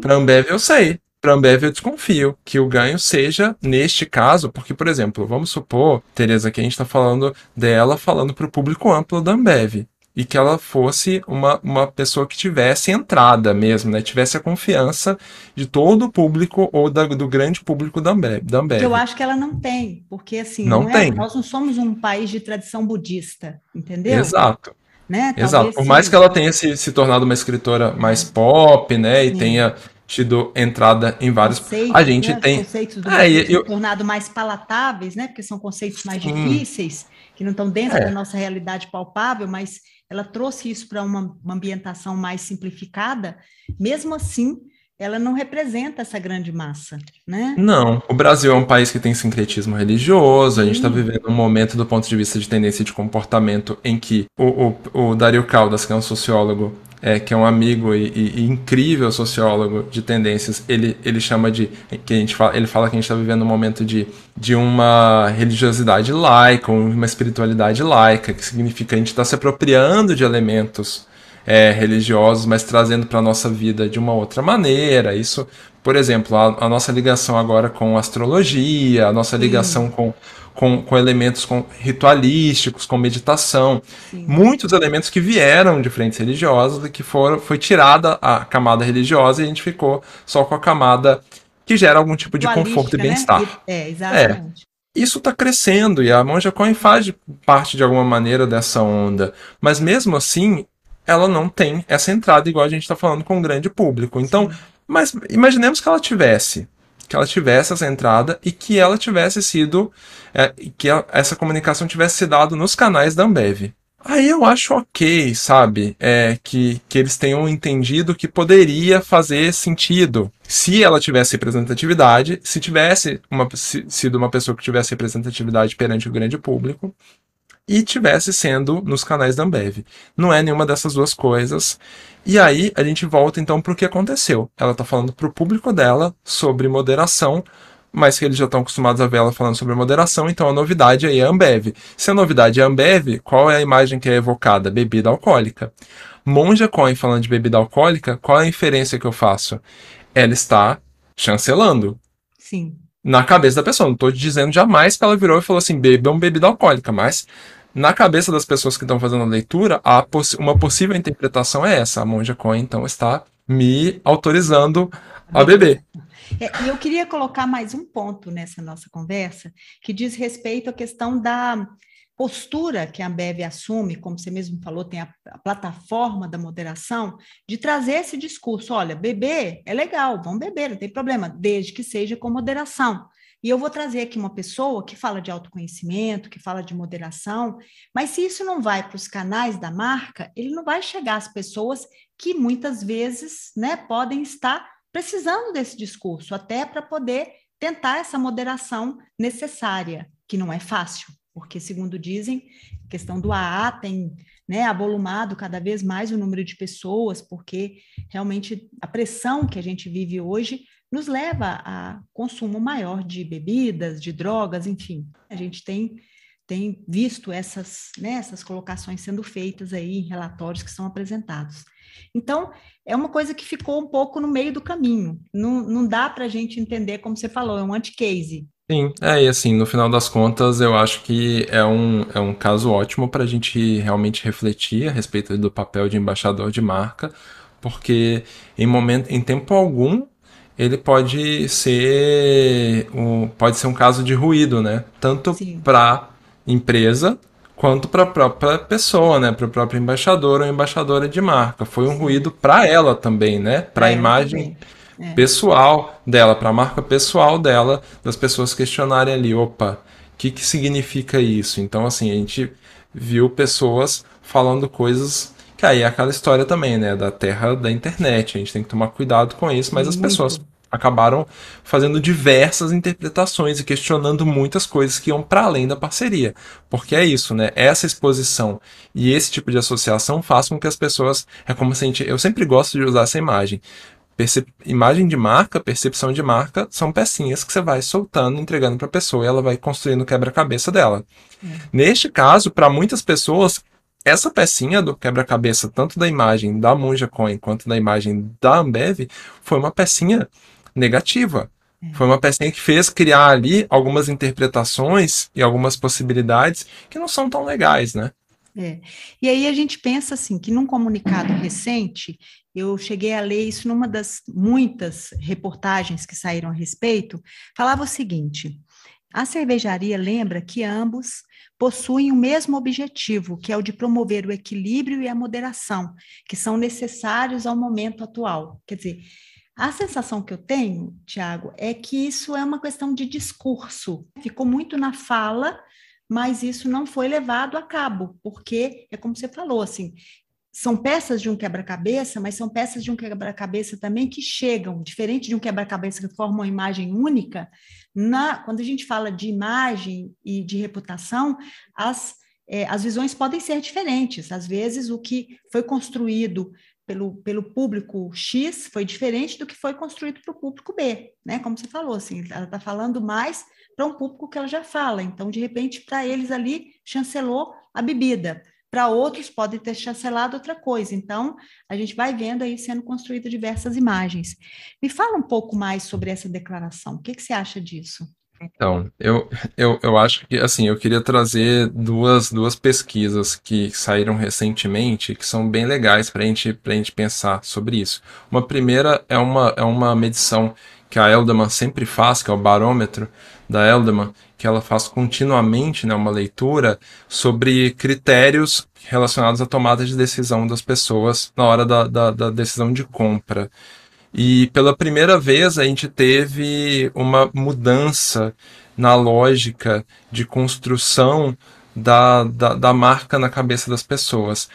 Para Ambev eu sei. Para Ambev eu desconfio que o ganho seja neste caso, porque, por exemplo, vamos supor, Tereza, que a gente está falando dela falando para o público amplo da Ambev e que ela fosse uma, uma pessoa que tivesse entrada mesmo, né? Tivesse a confiança de todo o público ou da, do grande público da Ambev. Da Ambev. Eu acho que ela não tem, porque assim, não, não é, tem. nós não somos um país de tradição budista, entendeu? Exato. Né? Exato. Por mais que ela tenha se, se tornado uma escritora mais pop, né? E Sim. tenha tido entrada em vários. Conceitos, a gente né? tem. Os conceitos do é, eu... tornado mais palatáveis, né? Porque são conceitos mais Sim. difíceis, que não estão dentro é. da nossa realidade palpável, mas ela trouxe isso para uma, uma ambientação mais simplificada, mesmo assim, ela não representa essa grande massa, né? Não, o Brasil é um país que tem sincretismo religioso, a gente está vivendo um momento do ponto de vista de tendência de comportamento em que o, o, o Dario Caldas, que é um sociólogo, é, que é um amigo e, e, e, incrível sociólogo de tendências, ele, ele chama de. que a gente fala, ele fala que a gente está vivendo um momento de, de uma religiosidade laica, uma espiritualidade laica, que significa que a gente está se apropriando de elementos é, religiosos, mas trazendo para a nossa vida de uma outra maneira. Isso, por exemplo, a, a nossa ligação agora com astrologia, a nossa ligação com com, com elementos com, ritualísticos, com meditação. Sim. Muitos elementos que vieram de frentes religiosas e que foram, foi tirada a camada religiosa e a gente ficou só com a camada que gera algum tipo de conforto e né? bem-estar. Né? É, exatamente. É. Isso está crescendo e a Monja Coin faz parte de alguma maneira dessa onda, mas mesmo assim ela não tem essa entrada igual a gente está falando com o grande público. Então, Sim. mas imaginemos que ela tivesse que ela tivesse essa entrada e que ela tivesse sido, é, que essa comunicação tivesse se dado nos canais da Ambev. Aí eu acho ok, sabe? É, que, que eles tenham entendido que poderia fazer sentido se ela tivesse representatividade, se tivesse uma, se, sido uma pessoa que tivesse representatividade perante o grande público e tivesse sendo nos canais da Ambev. Não é nenhuma dessas duas coisas. E aí a gente volta então para o que aconteceu. Ela está falando para o público dela sobre moderação, mas que eles já estão acostumados a ver ela falando sobre moderação, então a novidade aí é a Ambev. Se a novidade é a Ambev, qual é a imagem que é evocada? Bebida alcoólica. Monja Coin falando de bebida alcoólica, qual é a inferência que eu faço? Ela está chancelando. Sim. Na cabeça da pessoa. Não estou dizendo jamais que ela virou e falou assim: bebam bebida alcoólica, mas na cabeça das pessoas que estão fazendo a leitura, a poss uma possível interpretação é essa. A Monja Coin, então, está me autorizando a beber. É, eu queria colocar mais um ponto nessa nossa conversa, que diz respeito à questão da postura que a Ambev assume, como você mesmo falou, tem a, a, plataforma da moderação, de trazer esse discurso: olha, beber é legal, vamos beber, não tem problema, desde que seja com moderação. E eu vou trazer aqui uma pessoa que fala de autoconhecimento, que fala de moderação, mas se isso não vai para os canais da marca, ele não vai chegar às pessoas que muitas vezes né, podem estar precisando desse discurso, até para poder tentar essa moderação necessária, que não é fácil, porque, segundo dizem, a questão do AA tem né, avolumado cada vez mais o número de pessoas, porque realmente a pressão que a gente vive hoje nos leva a consumo maior de bebidas, de drogas, enfim. A gente tem, tem visto essas, né, essas colocações sendo feitas aí em relatórios que são apresentados. Então, é uma coisa que ficou um pouco no meio do caminho. Não, não dá para a gente entender, como você falou, é um anti-case. Sim, é, e assim, no final das contas, eu acho que é um, é um caso ótimo para a gente realmente refletir a respeito do papel de embaixador de marca, porque em momento, em tempo algum, ele pode ser um, pode ser um caso de ruído, né? Tanto para empresa quanto para a própria pessoa, né? Para o próprio embaixador ou embaixadora de marca. Foi um ruído para ela também, né? Para a é, imagem é. pessoal dela, para a marca pessoal dela, das pessoas questionarem ali, opa, o que, que significa isso? Então, assim, a gente viu pessoas falando coisas que aí é aquela história também, né, da terra da internet. A gente tem que tomar cuidado com isso, mas as pessoas acabaram fazendo diversas interpretações e questionando muitas coisas que iam para além da parceria. Porque é isso, né? Essa exposição e esse tipo de associação faz com que as pessoas. É como se a gente. Eu sempre gosto de usar essa imagem. Percep... Imagem de marca, percepção de marca, são pecinhas que você vai soltando, entregando para a pessoa e ela vai construindo o quebra-cabeça dela. É. Neste caso, para muitas pessoas, essa pecinha do quebra-cabeça, tanto da imagem da Monja Coin quanto da imagem da Ambev, foi uma pecinha negativa. É. Foi uma pecinha que fez criar ali algumas interpretações e algumas possibilidades que não são tão legais, né? É. E aí a gente pensa assim que num comunicado recente, eu cheguei a ler isso numa das muitas reportagens que saíram a respeito, falava o seguinte: a cervejaria lembra que ambos possuem o mesmo objetivo, que é o de promover o equilíbrio e a moderação, que são necessários ao momento atual. Quer dizer, a sensação que eu tenho, Tiago, é que isso é uma questão de discurso. Ficou muito na fala, mas isso não foi levado a cabo, porque é como você falou, assim, são peças de um quebra-cabeça, mas são peças de um quebra-cabeça também que chegam, diferente de um quebra-cabeça que forma uma imagem única, na, quando a gente fala de imagem e de reputação, as, é, as visões podem ser diferentes. Às vezes, o que foi construído pelo, pelo público X foi diferente do que foi construído para o público B, né? Como você falou, assim, ela está falando mais para um público que ela já fala. Então, de repente, para eles ali, chancelou a bebida. Para outros, pode ter chancelado outra coisa. Então, a gente vai vendo aí sendo construídas diversas imagens. Me fala um pouco mais sobre essa declaração. O que, que você acha disso? Então, eu, eu, eu acho que, assim, eu queria trazer duas, duas pesquisas que saíram recentemente, que são bem legais para gente, a gente pensar sobre isso. Uma primeira é uma, é uma medição que a Elderman sempre faz, que é o barômetro da Elderman, que ela faz continuamente, né, uma leitura sobre critérios relacionados à tomada de decisão das pessoas na hora da, da, da decisão de compra. E pela primeira vez a gente teve uma mudança na lógica de construção da, da, da, marca na cabeça das pessoas.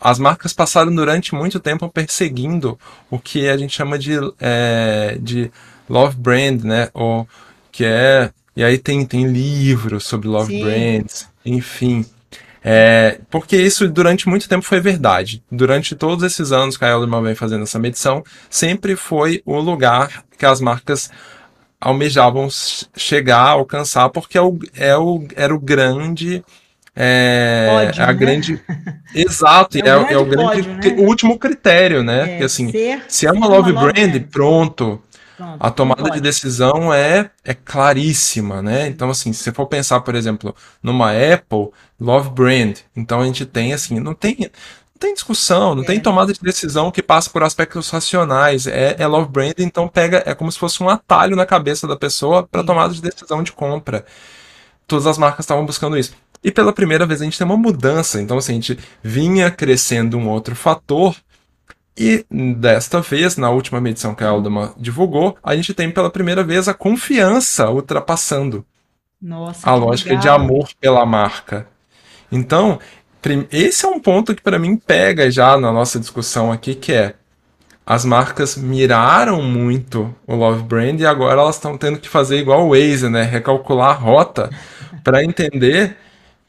As marcas passaram durante muito tempo perseguindo o que a gente chama de, é, de love brand, né? Ou que é. E aí tem, tem livros sobre love Sim. brands, enfim. É, porque isso durante muito tempo foi verdade. Durante todos esses anos que a Elderman vem fazendo essa medição, sempre foi o lugar que as marcas almejavam chegar, alcançar, porque é o, é o, era o grande. É, pódio, a né? grande. Exato, é, o, é, é o grande, pódio, né? o último critério, né? É, assim, se é uma love brand, brand, pronto. A tomada de decisão é, é claríssima, né? Então, assim, se você for pensar, por exemplo, numa Apple, Love Brand, então a gente tem, assim, não tem, não tem discussão, não é. tem tomada de decisão que passa por aspectos racionais. É, é Love Brand, então pega, é como se fosse um atalho na cabeça da pessoa para tomada de decisão de compra. Todas as marcas estavam buscando isso. E pela primeira vez a gente tem uma mudança. Então, assim, a gente vinha crescendo um outro fator e desta vez, na última medição que a Alderman divulgou, a gente tem pela primeira vez a confiança ultrapassando Nossa, a lógica legal. de amor pela marca. Então, esse é um ponto que para mim pega já na nossa discussão aqui, que é as marcas miraram muito o Love Brand e agora elas estão tendo que fazer igual o Waze, né? Recalcular a rota para entender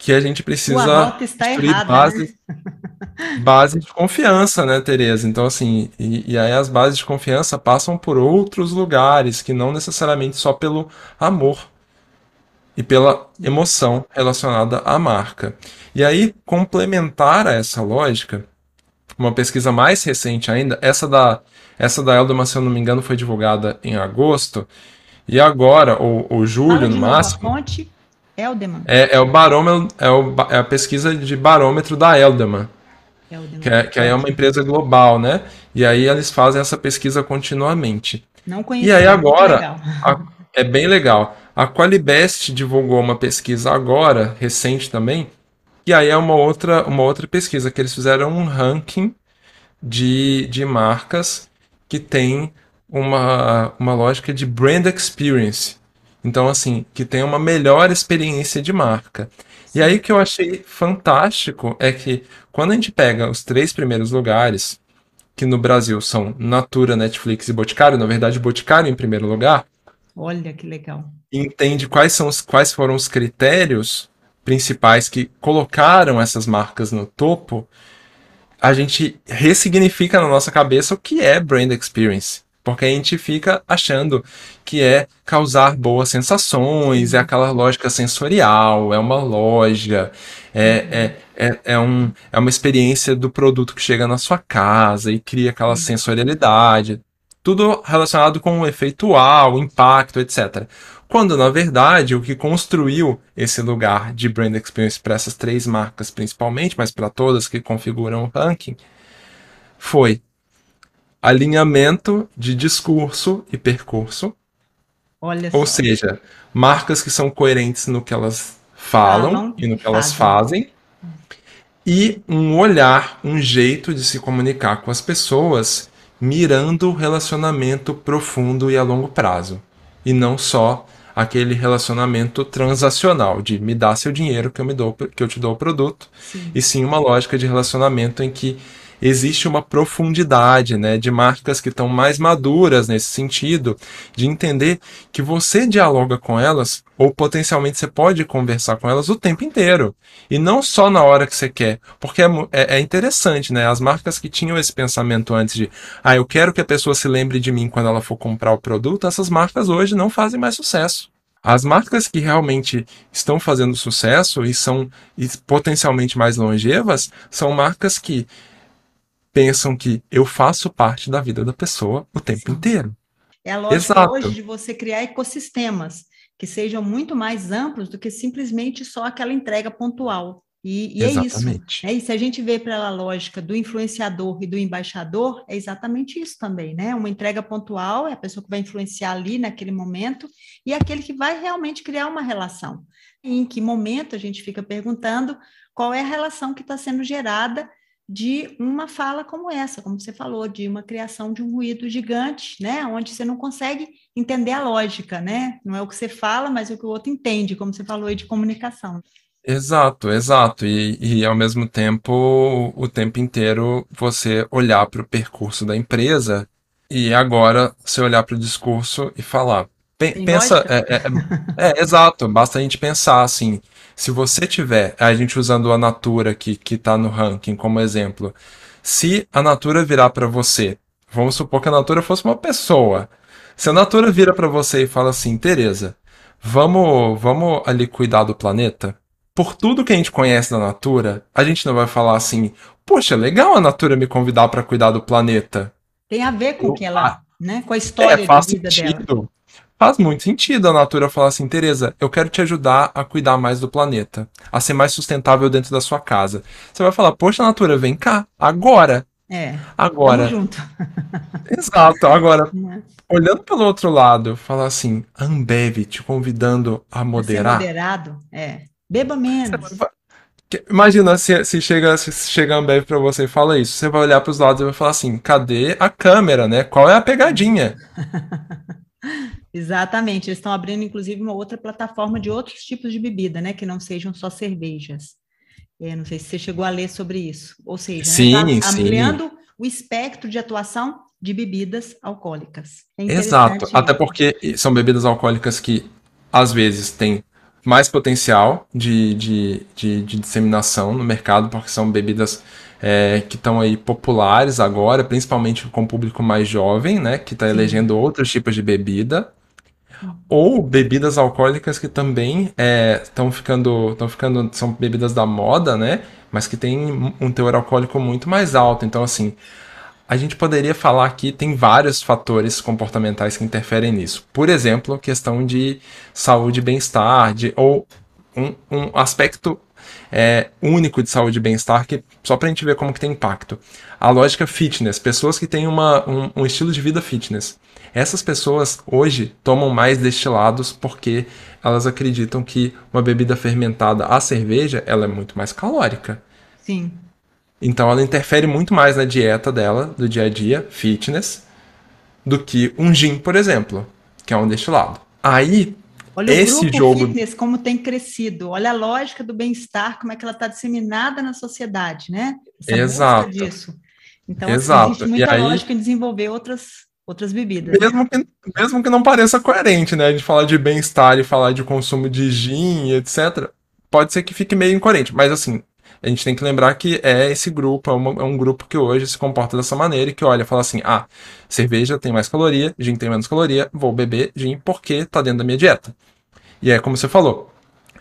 que a gente precisa construir errada, bases, né? base de confiança, né, Tereza? Então, assim, e, e, aí as bases de confiança passam por outros lugares, que não necessariamente só pelo amor e pela emoção relacionada à marca. E aí, complementar a essa lógica, uma pesquisa mais recente ainda, essa da, essa da Elderman, se eu não me engano, foi divulgada em agosto, e agora, ou, ou julho no máximo. Fonte, É, é, o barômetro, é, o, é a pesquisa de barômetro da Elderman. Que, é, que aí é uma empresa global, né? E aí eles fazem essa pesquisa continuamente. Não conheço. E aí agora, a, é bem legal. A Qualibest divulgou uma pesquisa agora, recente também, e aí é uma outra, uma outra pesquisa, que eles fizeram um ranking de, de marcas que tem uma, uma lógica de brand experience. Então, assim, que tem uma melhor experiência de marca. E aí que eu achei fantástico é que quando a gente pega os três primeiros lugares, que no Brasil são Natura, Netflix e Boticário, na verdade, Boticário em primeiro lugar. Olha que legal. Entende quais, são os, quais foram os critérios principais que colocaram essas marcas no topo, a gente ressignifica na nossa cabeça o que é brand experience. Porque a gente fica achando que é causar boas sensações, é aquela lógica sensorial, é uma loja, é, é, é, é, um, é uma experiência do produto que chega na sua casa e cria aquela sensorialidade. Tudo relacionado com o efeito wow, impacto, etc. Quando, na verdade, o que construiu esse lugar de brand experience para essas três marcas principalmente, mas para todas que configuram o ranking, foi alinhamento de discurso e percurso. Olha Ou só. seja, marcas que são coerentes no que elas falam, falam e no que elas fazem. E um olhar, um jeito de se comunicar com as pessoas, mirando o relacionamento profundo e a longo prazo. E não só aquele relacionamento transacional de me dá seu dinheiro que eu me dou que eu te dou o produto, sim. e sim uma lógica de relacionamento em que existe uma profundidade, né, de marcas que estão mais maduras nesse sentido, de entender que você dialoga com elas, ou potencialmente você pode conversar com elas o tempo inteiro, e não só na hora que você quer, porque é, é, é interessante, né, as marcas que tinham esse pensamento antes de, ah, eu quero que a pessoa se lembre de mim quando ela for comprar o produto, essas marcas hoje não fazem mais sucesso. As marcas que realmente estão fazendo sucesso e são e potencialmente mais longevas são marcas que pensam que eu faço parte da vida da pessoa o tempo Sim. inteiro. É a lógica Exato. hoje de você criar ecossistemas que sejam muito mais amplos do que simplesmente só aquela entrega pontual. E, e é isso. É, se a gente vê pela lógica do influenciador e do embaixador, é exatamente isso também, né? Uma entrega pontual é a pessoa que vai influenciar ali naquele momento e aquele que vai realmente criar uma relação. E em que momento a gente fica perguntando qual é a relação que está sendo gerada de uma fala como essa, como você falou, de uma criação de um ruído gigante, né, onde você não consegue entender a lógica, né? Não é o que você fala, mas é o que o outro entende, como você falou aí de comunicação. Exato, exato. E, e ao mesmo tempo, o tempo inteiro você olhar para o percurso da empresa e agora você olhar para o discurso e falar. Pensa, é, é, é, é, exato, basta a gente pensar assim, se você tiver, a gente usando a Natura aqui, que está no ranking como exemplo, se a Natura virar para você, vamos supor que a Natura fosse uma pessoa, se a Natura vira para você e fala assim, Tereza, vamos, vamos ali cuidar do planeta? Por tudo que a gente conhece da Natura, a gente não vai falar assim, poxa, legal a Natura me convidar para cuidar do planeta. Tem a ver com o que ela, né, com a história é, de vida sentido. dela faz muito sentido a Natura falar assim, Tereza, eu quero te ajudar a cuidar mais do planeta, a ser mais sustentável dentro da sua casa. Você vai falar, poxa, Natura, vem cá, agora. É. Agora. junto. Exato. Agora, é. olhando pelo outro lado, falar assim, Ambev te convidando a moderar. Ser moderado, é. Beba menos. Imagina se, se, chega se chega a Ambev para você e fala isso. Você vai olhar para os lados e vai falar assim: cadê a câmera, né? Qual é a pegadinha? Exatamente, eles estão abrindo, inclusive, uma outra plataforma de outros tipos de bebida, né? Que não sejam só cervejas. É, não sei se você chegou a ler sobre isso. Ou seja, sim, né, tá ampliando o espectro de atuação de bebidas alcoólicas. É Exato, até porque são bebidas alcoólicas que, às vezes, têm mais potencial de, de, de, de disseminação no mercado, porque são bebidas é, que estão aí populares agora, principalmente com o público mais jovem, né, que está elegendo outros tipos de bebida ou bebidas alcoólicas que também estão é, ficando, estão ficando, são bebidas da moda, né? Mas que tem um teor alcoólico muito mais alto. Então, assim, a gente poderia falar que tem vários fatores comportamentais que interferem nisso. Por exemplo, questão de saúde e bem-estar, ou um, um aspecto é, único de saúde e bem-estar, que só para a gente ver como que tem impacto. A lógica fitness, pessoas que têm uma, um, um estilo de vida fitness. Essas pessoas hoje tomam mais destilados porque elas acreditam que uma bebida fermentada, a cerveja, ela é muito mais calórica. Sim. Então ela interfere muito mais na dieta dela, do dia a dia, fitness, do que um gin, por exemplo, que é um destilado. Aí, Olha esse o grupo jogo fitness como tem crescido. Olha a lógica do bem-estar, como é que ela está disseminada na sociedade, né? Essa Exato. Disso. Então, assim, Exato. existe muita aí, lógica em desenvolver outras, outras bebidas. Mesmo que, mesmo que não pareça coerente, né? De falar de bem-estar e falar de consumo de gin, etc. Pode ser que fique meio incoerente, mas assim, a gente tem que lembrar que é esse grupo, é, uma, é, um grupo que hoje se comporta dessa maneira e que olha, fala assim: ah, cerveja tem mais caloria, gin tem menos caloria, vou beber gin porque tá dentro da minha dieta. E é como você falou,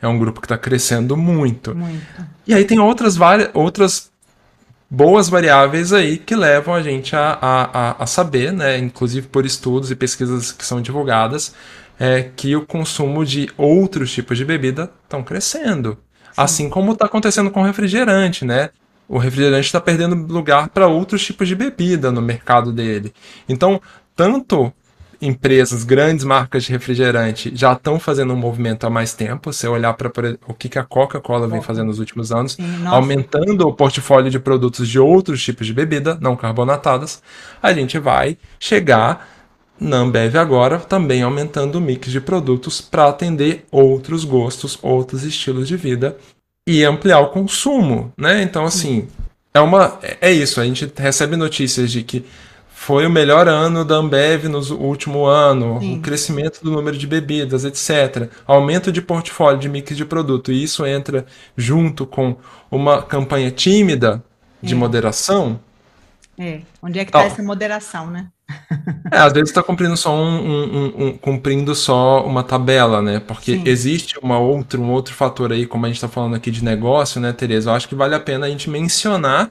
é um grupo que está crescendo muito. muito. E aí tem outras, várias, outras boas variáveis aí que levam a gente a, a, a saber, né, inclusive por estudos e pesquisas que são divulgadas, é que o consumo de outros tipos de bebida estão crescendo. Assim como está acontecendo com o refrigerante, né? O refrigerante está perdendo lugar para outros tipos de bebida no mercado dele. Então, tanto empresas, grandes marcas de refrigerante já estão fazendo um movimento há mais tempo. Se olhar para o que, a Coca-Cola vem fazendo nos últimos anos, Sim, aumentando o portfólio de produtos de outros tipos de bebida, não carbonatadas, a gente vai chegar na Ambev agora também aumentando o mix de produtos para atender outros gostos, outros estilos de vida e ampliar o consumo, né? Então assim, é uma é isso, a gente recebe notícias de que foi o melhor ano da Ambev no último ano, Sim. o crescimento do número de bebidas, etc. Aumento de portfólio de mix de produto, e isso entra junto com uma campanha tímida de é. moderação. É, onde é que está essa moderação, né? É, às vezes está cumprindo só um, um, um, cumprindo só uma tabela, né? Porque Sim. existe uma outra, um outro fator aí, como a gente está falando aqui de negócio, né, Tereza? Eu acho que vale a pena a gente mencionar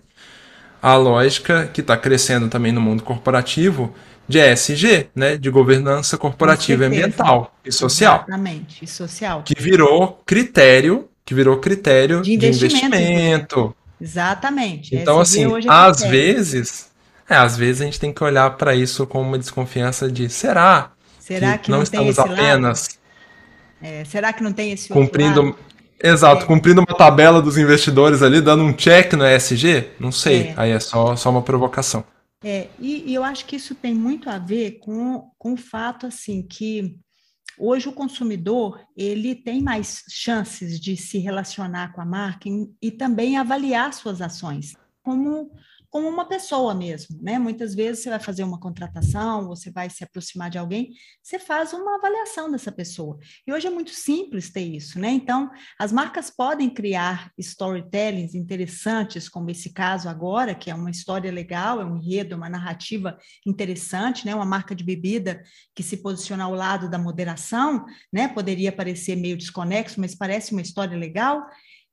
a lógica que está crescendo também no mundo corporativo de ESG, né? De governança corporativa ambiental e social. Exatamente, e social. Que virou critério, que virou critério de investimento. De investimento. Exatamente. Então, ESG assim, às vezes é, às vezes a gente tem que olhar para isso com uma desconfiança de será? Será que, que não, não estamos apenas é, será que não tem esse cumprindo Exato, é. cumprindo uma tabela dos investidores ali, dando um check no ESG? Não sei, é. aí é só, só uma provocação. É, e, e, eu acho que isso tem muito a ver com, com o fato assim que hoje o consumidor ele tem mais chances de se relacionar com a marca e, também avaliar suas ações. Como como uma pessoa mesmo, né? Muitas vezes você vai fazer uma contratação, você vai se aproximar de alguém, você faz uma avaliação dessa pessoa. E hoje é muito simples ter isso, né? Então, as marcas podem criar storytellings interessantes, como esse caso agora, que é uma história legal, é um enredo, é uma narrativa interessante, né? Uma marca de bebida que se posiciona ao lado da moderação, né? Poderia parecer meio desconexo, mas parece uma história legal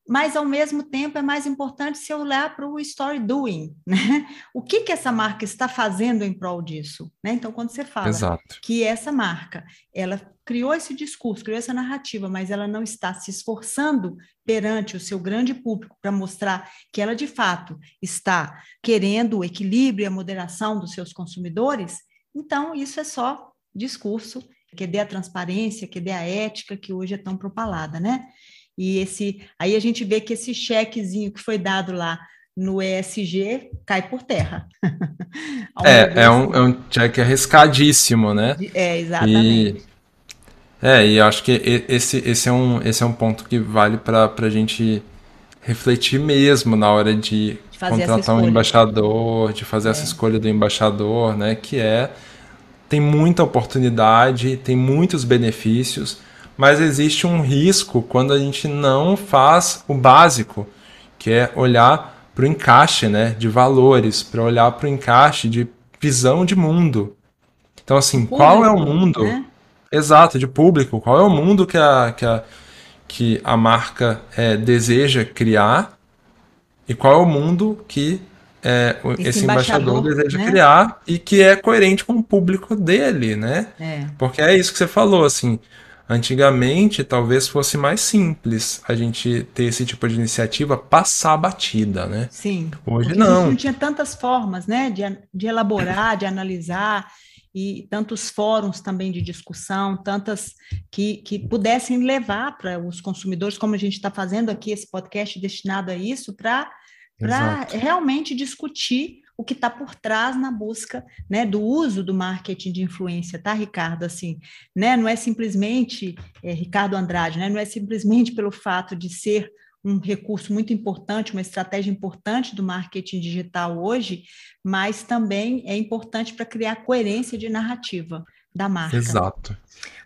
mas ao mesmo tempo é mais importante se olhar para o story doing, né? O que que essa marca está fazendo em prol disso, né? Então, quando você fala Exato. que essa marca, ela criou esse discurso, criou essa narrativa, mas ela não está se esforçando perante o seu grande público para mostrar que ela de fato está querendo o equilíbrio e a moderação dos seus consumidores, então isso é só discurso, que dê a transparência, que dê a ética que hoje é tão propalada, né? E esse, aí a gente vê que esse chequezinho que foi dado lá no ESG cai por terra. é, é um, é um cheque arriscadíssimo, né? É, exatamente. E, é, e acho que esse, esse, é, um, esse é um ponto que vale para a gente refletir mesmo na hora de, de contratar um embaixador, de fazer é. essa escolha do embaixador, né? Que é tem muita oportunidade, tem muitos benefícios, mas existe um risco quando a gente não faz o básico, que é olhar para o encaixe né, de valores, para olhar para o encaixe de visão de mundo. Então, assim, público, qual é o mundo? Né? Exato, de público. Qual é o mundo que a, que a, que a marca é, deseja criar e qual é o mundo que é, esse, esse, embaixador, embaixador deseja né? criar e que é coerente com o público dele, né? É. Porque é isso que você falou, assim, Antigamente, talvez fosse mais simples a gente ter esse tipo de iniciativa passar batida, né? Sim. Hoje não. não tinha tantas formas, né, de, de elaborar, de analisar e tantos fóruns também de discussão, tantas que, que pudessem levar para os consumidores, como a gente está fazendo aqui esse podcast destinado a isso, para realmente discutir o que está por trás na busca né, do uso do marketing de influência, tá, Ricardo? Assim, né, não é simplesmente, é, Ricardo Andrade, né, não é simplesmente pelo fato de ser um recurso muito importante, uma estratégia importante do marketing digital hoje, mas também é importante para criar coerência de narrativa da marca. Exato.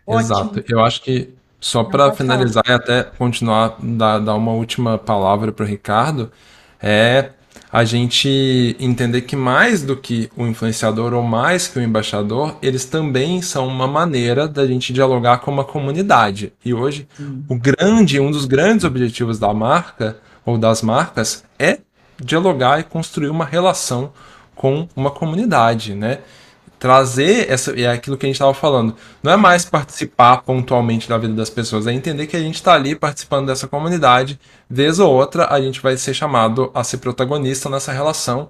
Ótimo. Exato. Eu acho que só para finalizar falar. e até continuar, dar, dar uma última palavra para o Ricardo, é a gente entender que mais do que o influenciador ou mais que o embaixador, eles também são uma maneira da gente dialogar com uma comunidade. E hoje, o grande, um dos grandes objetivos da marca ou das marcas é dialogar e construir uma relação com uma comunidade, né? Trazer essa é aquilo que a gente estava falando. Não é mais participar pontualmente da vida das pessoas, é entender que a gente está ali participando dessa comunidade, vez ou outra a gente vai ser chamado a ser protagonista nessa relação.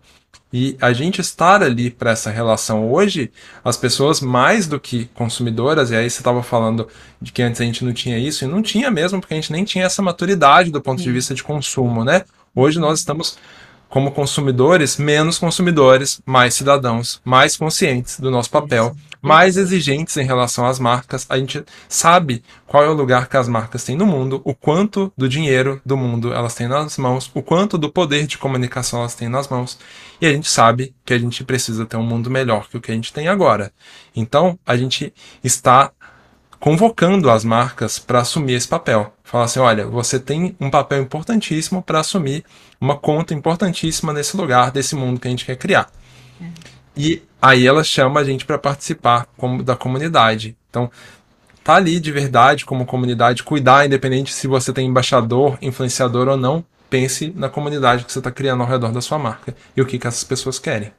E a gente estar ali para essa relação hoje, as pessoas mais do que consumidoras, e aí você estava falando de que antes a gente não tinha isso, e não tinha mesmo, porque a gente nem tinha essa maturidade do ponto de vista de consumo, né? Hoje nós estamos como consumidores, menos consumidores, mais cidadãos, mais conscientes do nosso papel, mais exigentes em relação às marcas. A gente sabe qual é o lugar que as marcas têm no mundo, o quanto do dinheiro do mundo elas têm nas mãos, o quanto do poder de comunicação elas têm nas mãos. E a gente sabe que a gente precisa ter um mundo melhor que o que a gente tem agora. Então, a gente está convocando as marcas para assumir esse papel. Fala assim: olha, você tem um papel importantíssimo para assumir uma conta importantíssima nesse lugar, desse mundo que a gente quer criar. É. E aí ela chama a gente para participar como, da comunidade. Então, tá ali de verdade como comunidade, cuidar, independente se você tem embaixador, influenciador ou não, pense na comunidade que você está criando ao redor da sua marca e o que, que essas pessoas querem.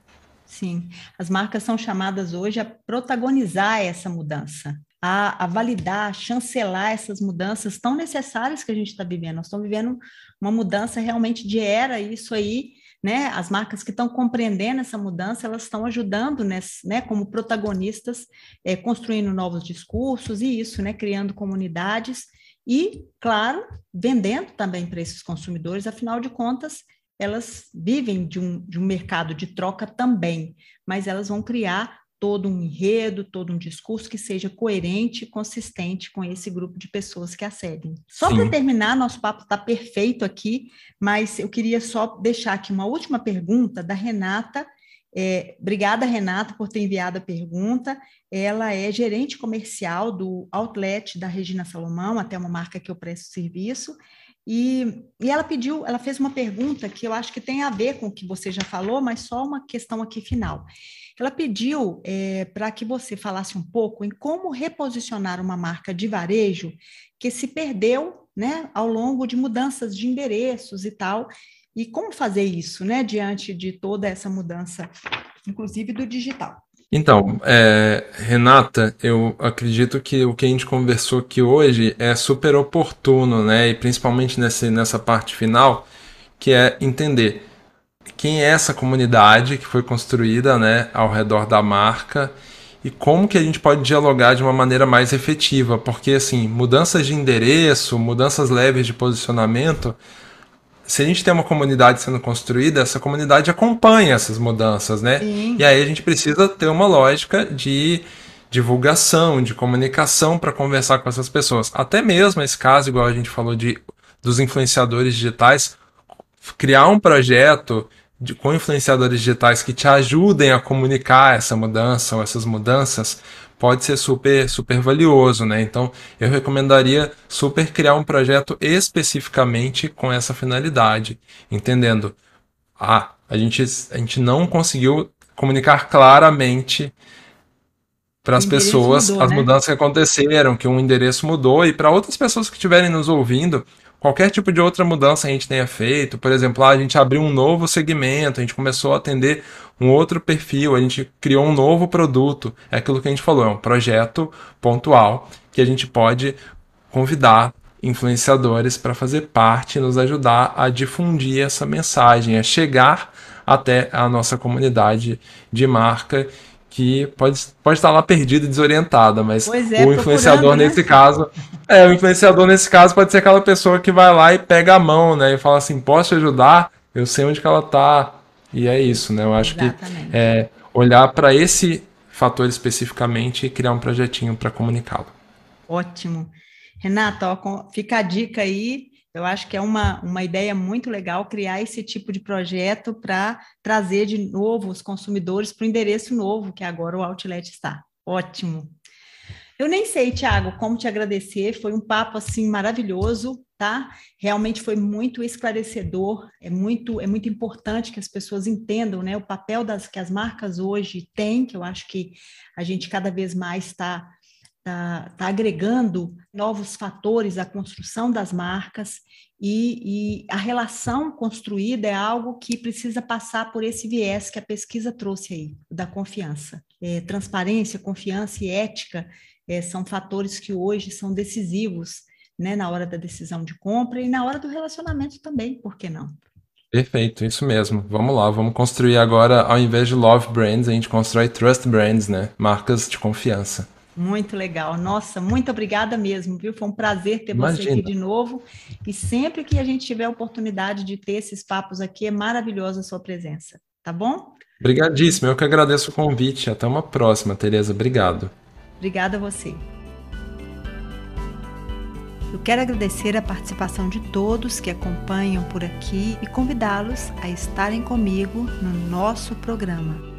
Sim, as marcas são chamadas hoje a protagonizar essa mudança a, a validar, chancelar essas mudanças tão necessárias que a gente está vivendo. Nós estamos vivendo uma mudança realmente de era, e isso aí, né? As marcas que estão compreendendo essa mudança, elas estão ajudando, nesse, né, como protagonistas, é, construindo novos discursos e isso, né, criando comunidades e, claro, vendendo também para esses consumidores, afinal de contas, elas vivem de um, de um mercado de troca também, mas elas vão criar todo um enredo, todo um discurso que seja coerente e consistente com esse grupo de pessoas que a seguem. Só para terminar, nosso papo está perfeito aqui, mas eu queria só deixar aqui uma última pergunta da Renata. É, obrigada, Renata, por ter enviado a pergunta. Ela é gerente comercial do Outlet da Regina Salomão, até uma marca que eu presto serviço. E, e ela pediu, ela fez uma pergunta que eu acho que tem a ver com o que você já falou, mas só uma questão aqui final. Ela pediu é, para que você falasse um pouco em como reposicionar uma marca de varejo que se perdeu né, ao longo de mudanças de endereços e tal, e como fazer isso né, diante de toda essa mudança, inclusive do digital. Então, é, Renata, eu acredito que o que a gente conversou aqui hoje é super oportuno, né? E principalmente nesse, nessa parte final, que é entender quem é essa comunidade que foi construída né, ao redor da marca e como que a gente pode dialogar de uma maneira mais efetiva, porque assim, mudanças de endereço, mudanças leves de posicionamento, se a gente tem uma comunidade sendo construída, essa comunidade acompanha essas mudanças, né? Sim. E aí a gente precisa ter uma lógica de divulgação, de comunicação para conversar com essas pessoas. Até mesmo esse caso, igual a gente falou de dos influenciadores digitais, criar um projeto de, com influenciadores digitais que te ajudem a comunicar essa mudança ou essas mudanças pode ser super super valioso, né? Então eu recomendaria super criar um projeto especificamente com essa finalidade, entendendo ah, a gente a gente não conseguiu comunicar claramente para as pessoas mudou, as né? mudanças que aconteceram, que um endereço mudou e para outras pessoas que estiverem nos ouvindo, qualquer tipo de outra mudança a gente tenha feito, por exemplo, a gente abriu um novo segmento, a gente começou a atender um outro perfil, a gente criou um novo produto, é aquilo que a gente falou, é um projeto pontual que a gente pode convidar influenciadores para fazer parte, nos ajudar a difundir essa mensagem, a chegar até a nossa comunidade de marca que pode, pode estar lá perdida e desorientada, mas é, o influenciador né? nesse caso, é, o influenciador nesse caso pode ser aquela pessoa que vai lá e pega a mão, né, e fala assim, posso te ajudar? Eu sei onde que ela tá, E é isso, né? Eu acho Exatamente. que é olhar para esse fator especificamente e criar um projetinho para comunicá-lo. Ótimo. Renata, ó, fica a dica aí. Eu acho que é uma, uma ideia muito legal criar esse tipo de projeto para trazer de novo os consumidores para o endereço novo que agora o Outlet está. Ótimo. Eu nem sei, Tiago, como te agradecer. Foi um papo assim maravilhoso, tá? Realmente foi muito esclarecedor. É muito é muito importante que as pessoas entendam, né, o papel das que as marcas hoje têm, que eu acho que a gente cada vez mais está está tá agregando novos fatores à construção das marcas e, e, a relação construída é algo que precisa passar por esse viés que a pesquisa trouxe aí, da confiança. É, transparência, confiança e ética é, são fatores que hoje são decisivos né, na hora da decisão de compra e na hora do relacionamento também, por que não? Perfeito, isso mesmo. Vamos lá, vamos construir agora, ao invés de love brands, a gente constrói trust brands, né? Marcas de confiança. Muito legal. Nossa, muito obrigada mesmo, viu? Foi um prazer ter Imagina. você aqui de novo. E sempre que a gente tiver a oportunidade de ter esses papos aqui, é maravilhosa a sua presença. Tá bom? Obrigadíssimo. Eu que agradeço o convite. Até uma próxima, Tereza. Obrigado. Obrigada a você. Eu quero agradecer a participação de todos que acompanham por aqui e convidá-los a estarem comigo no nosso programa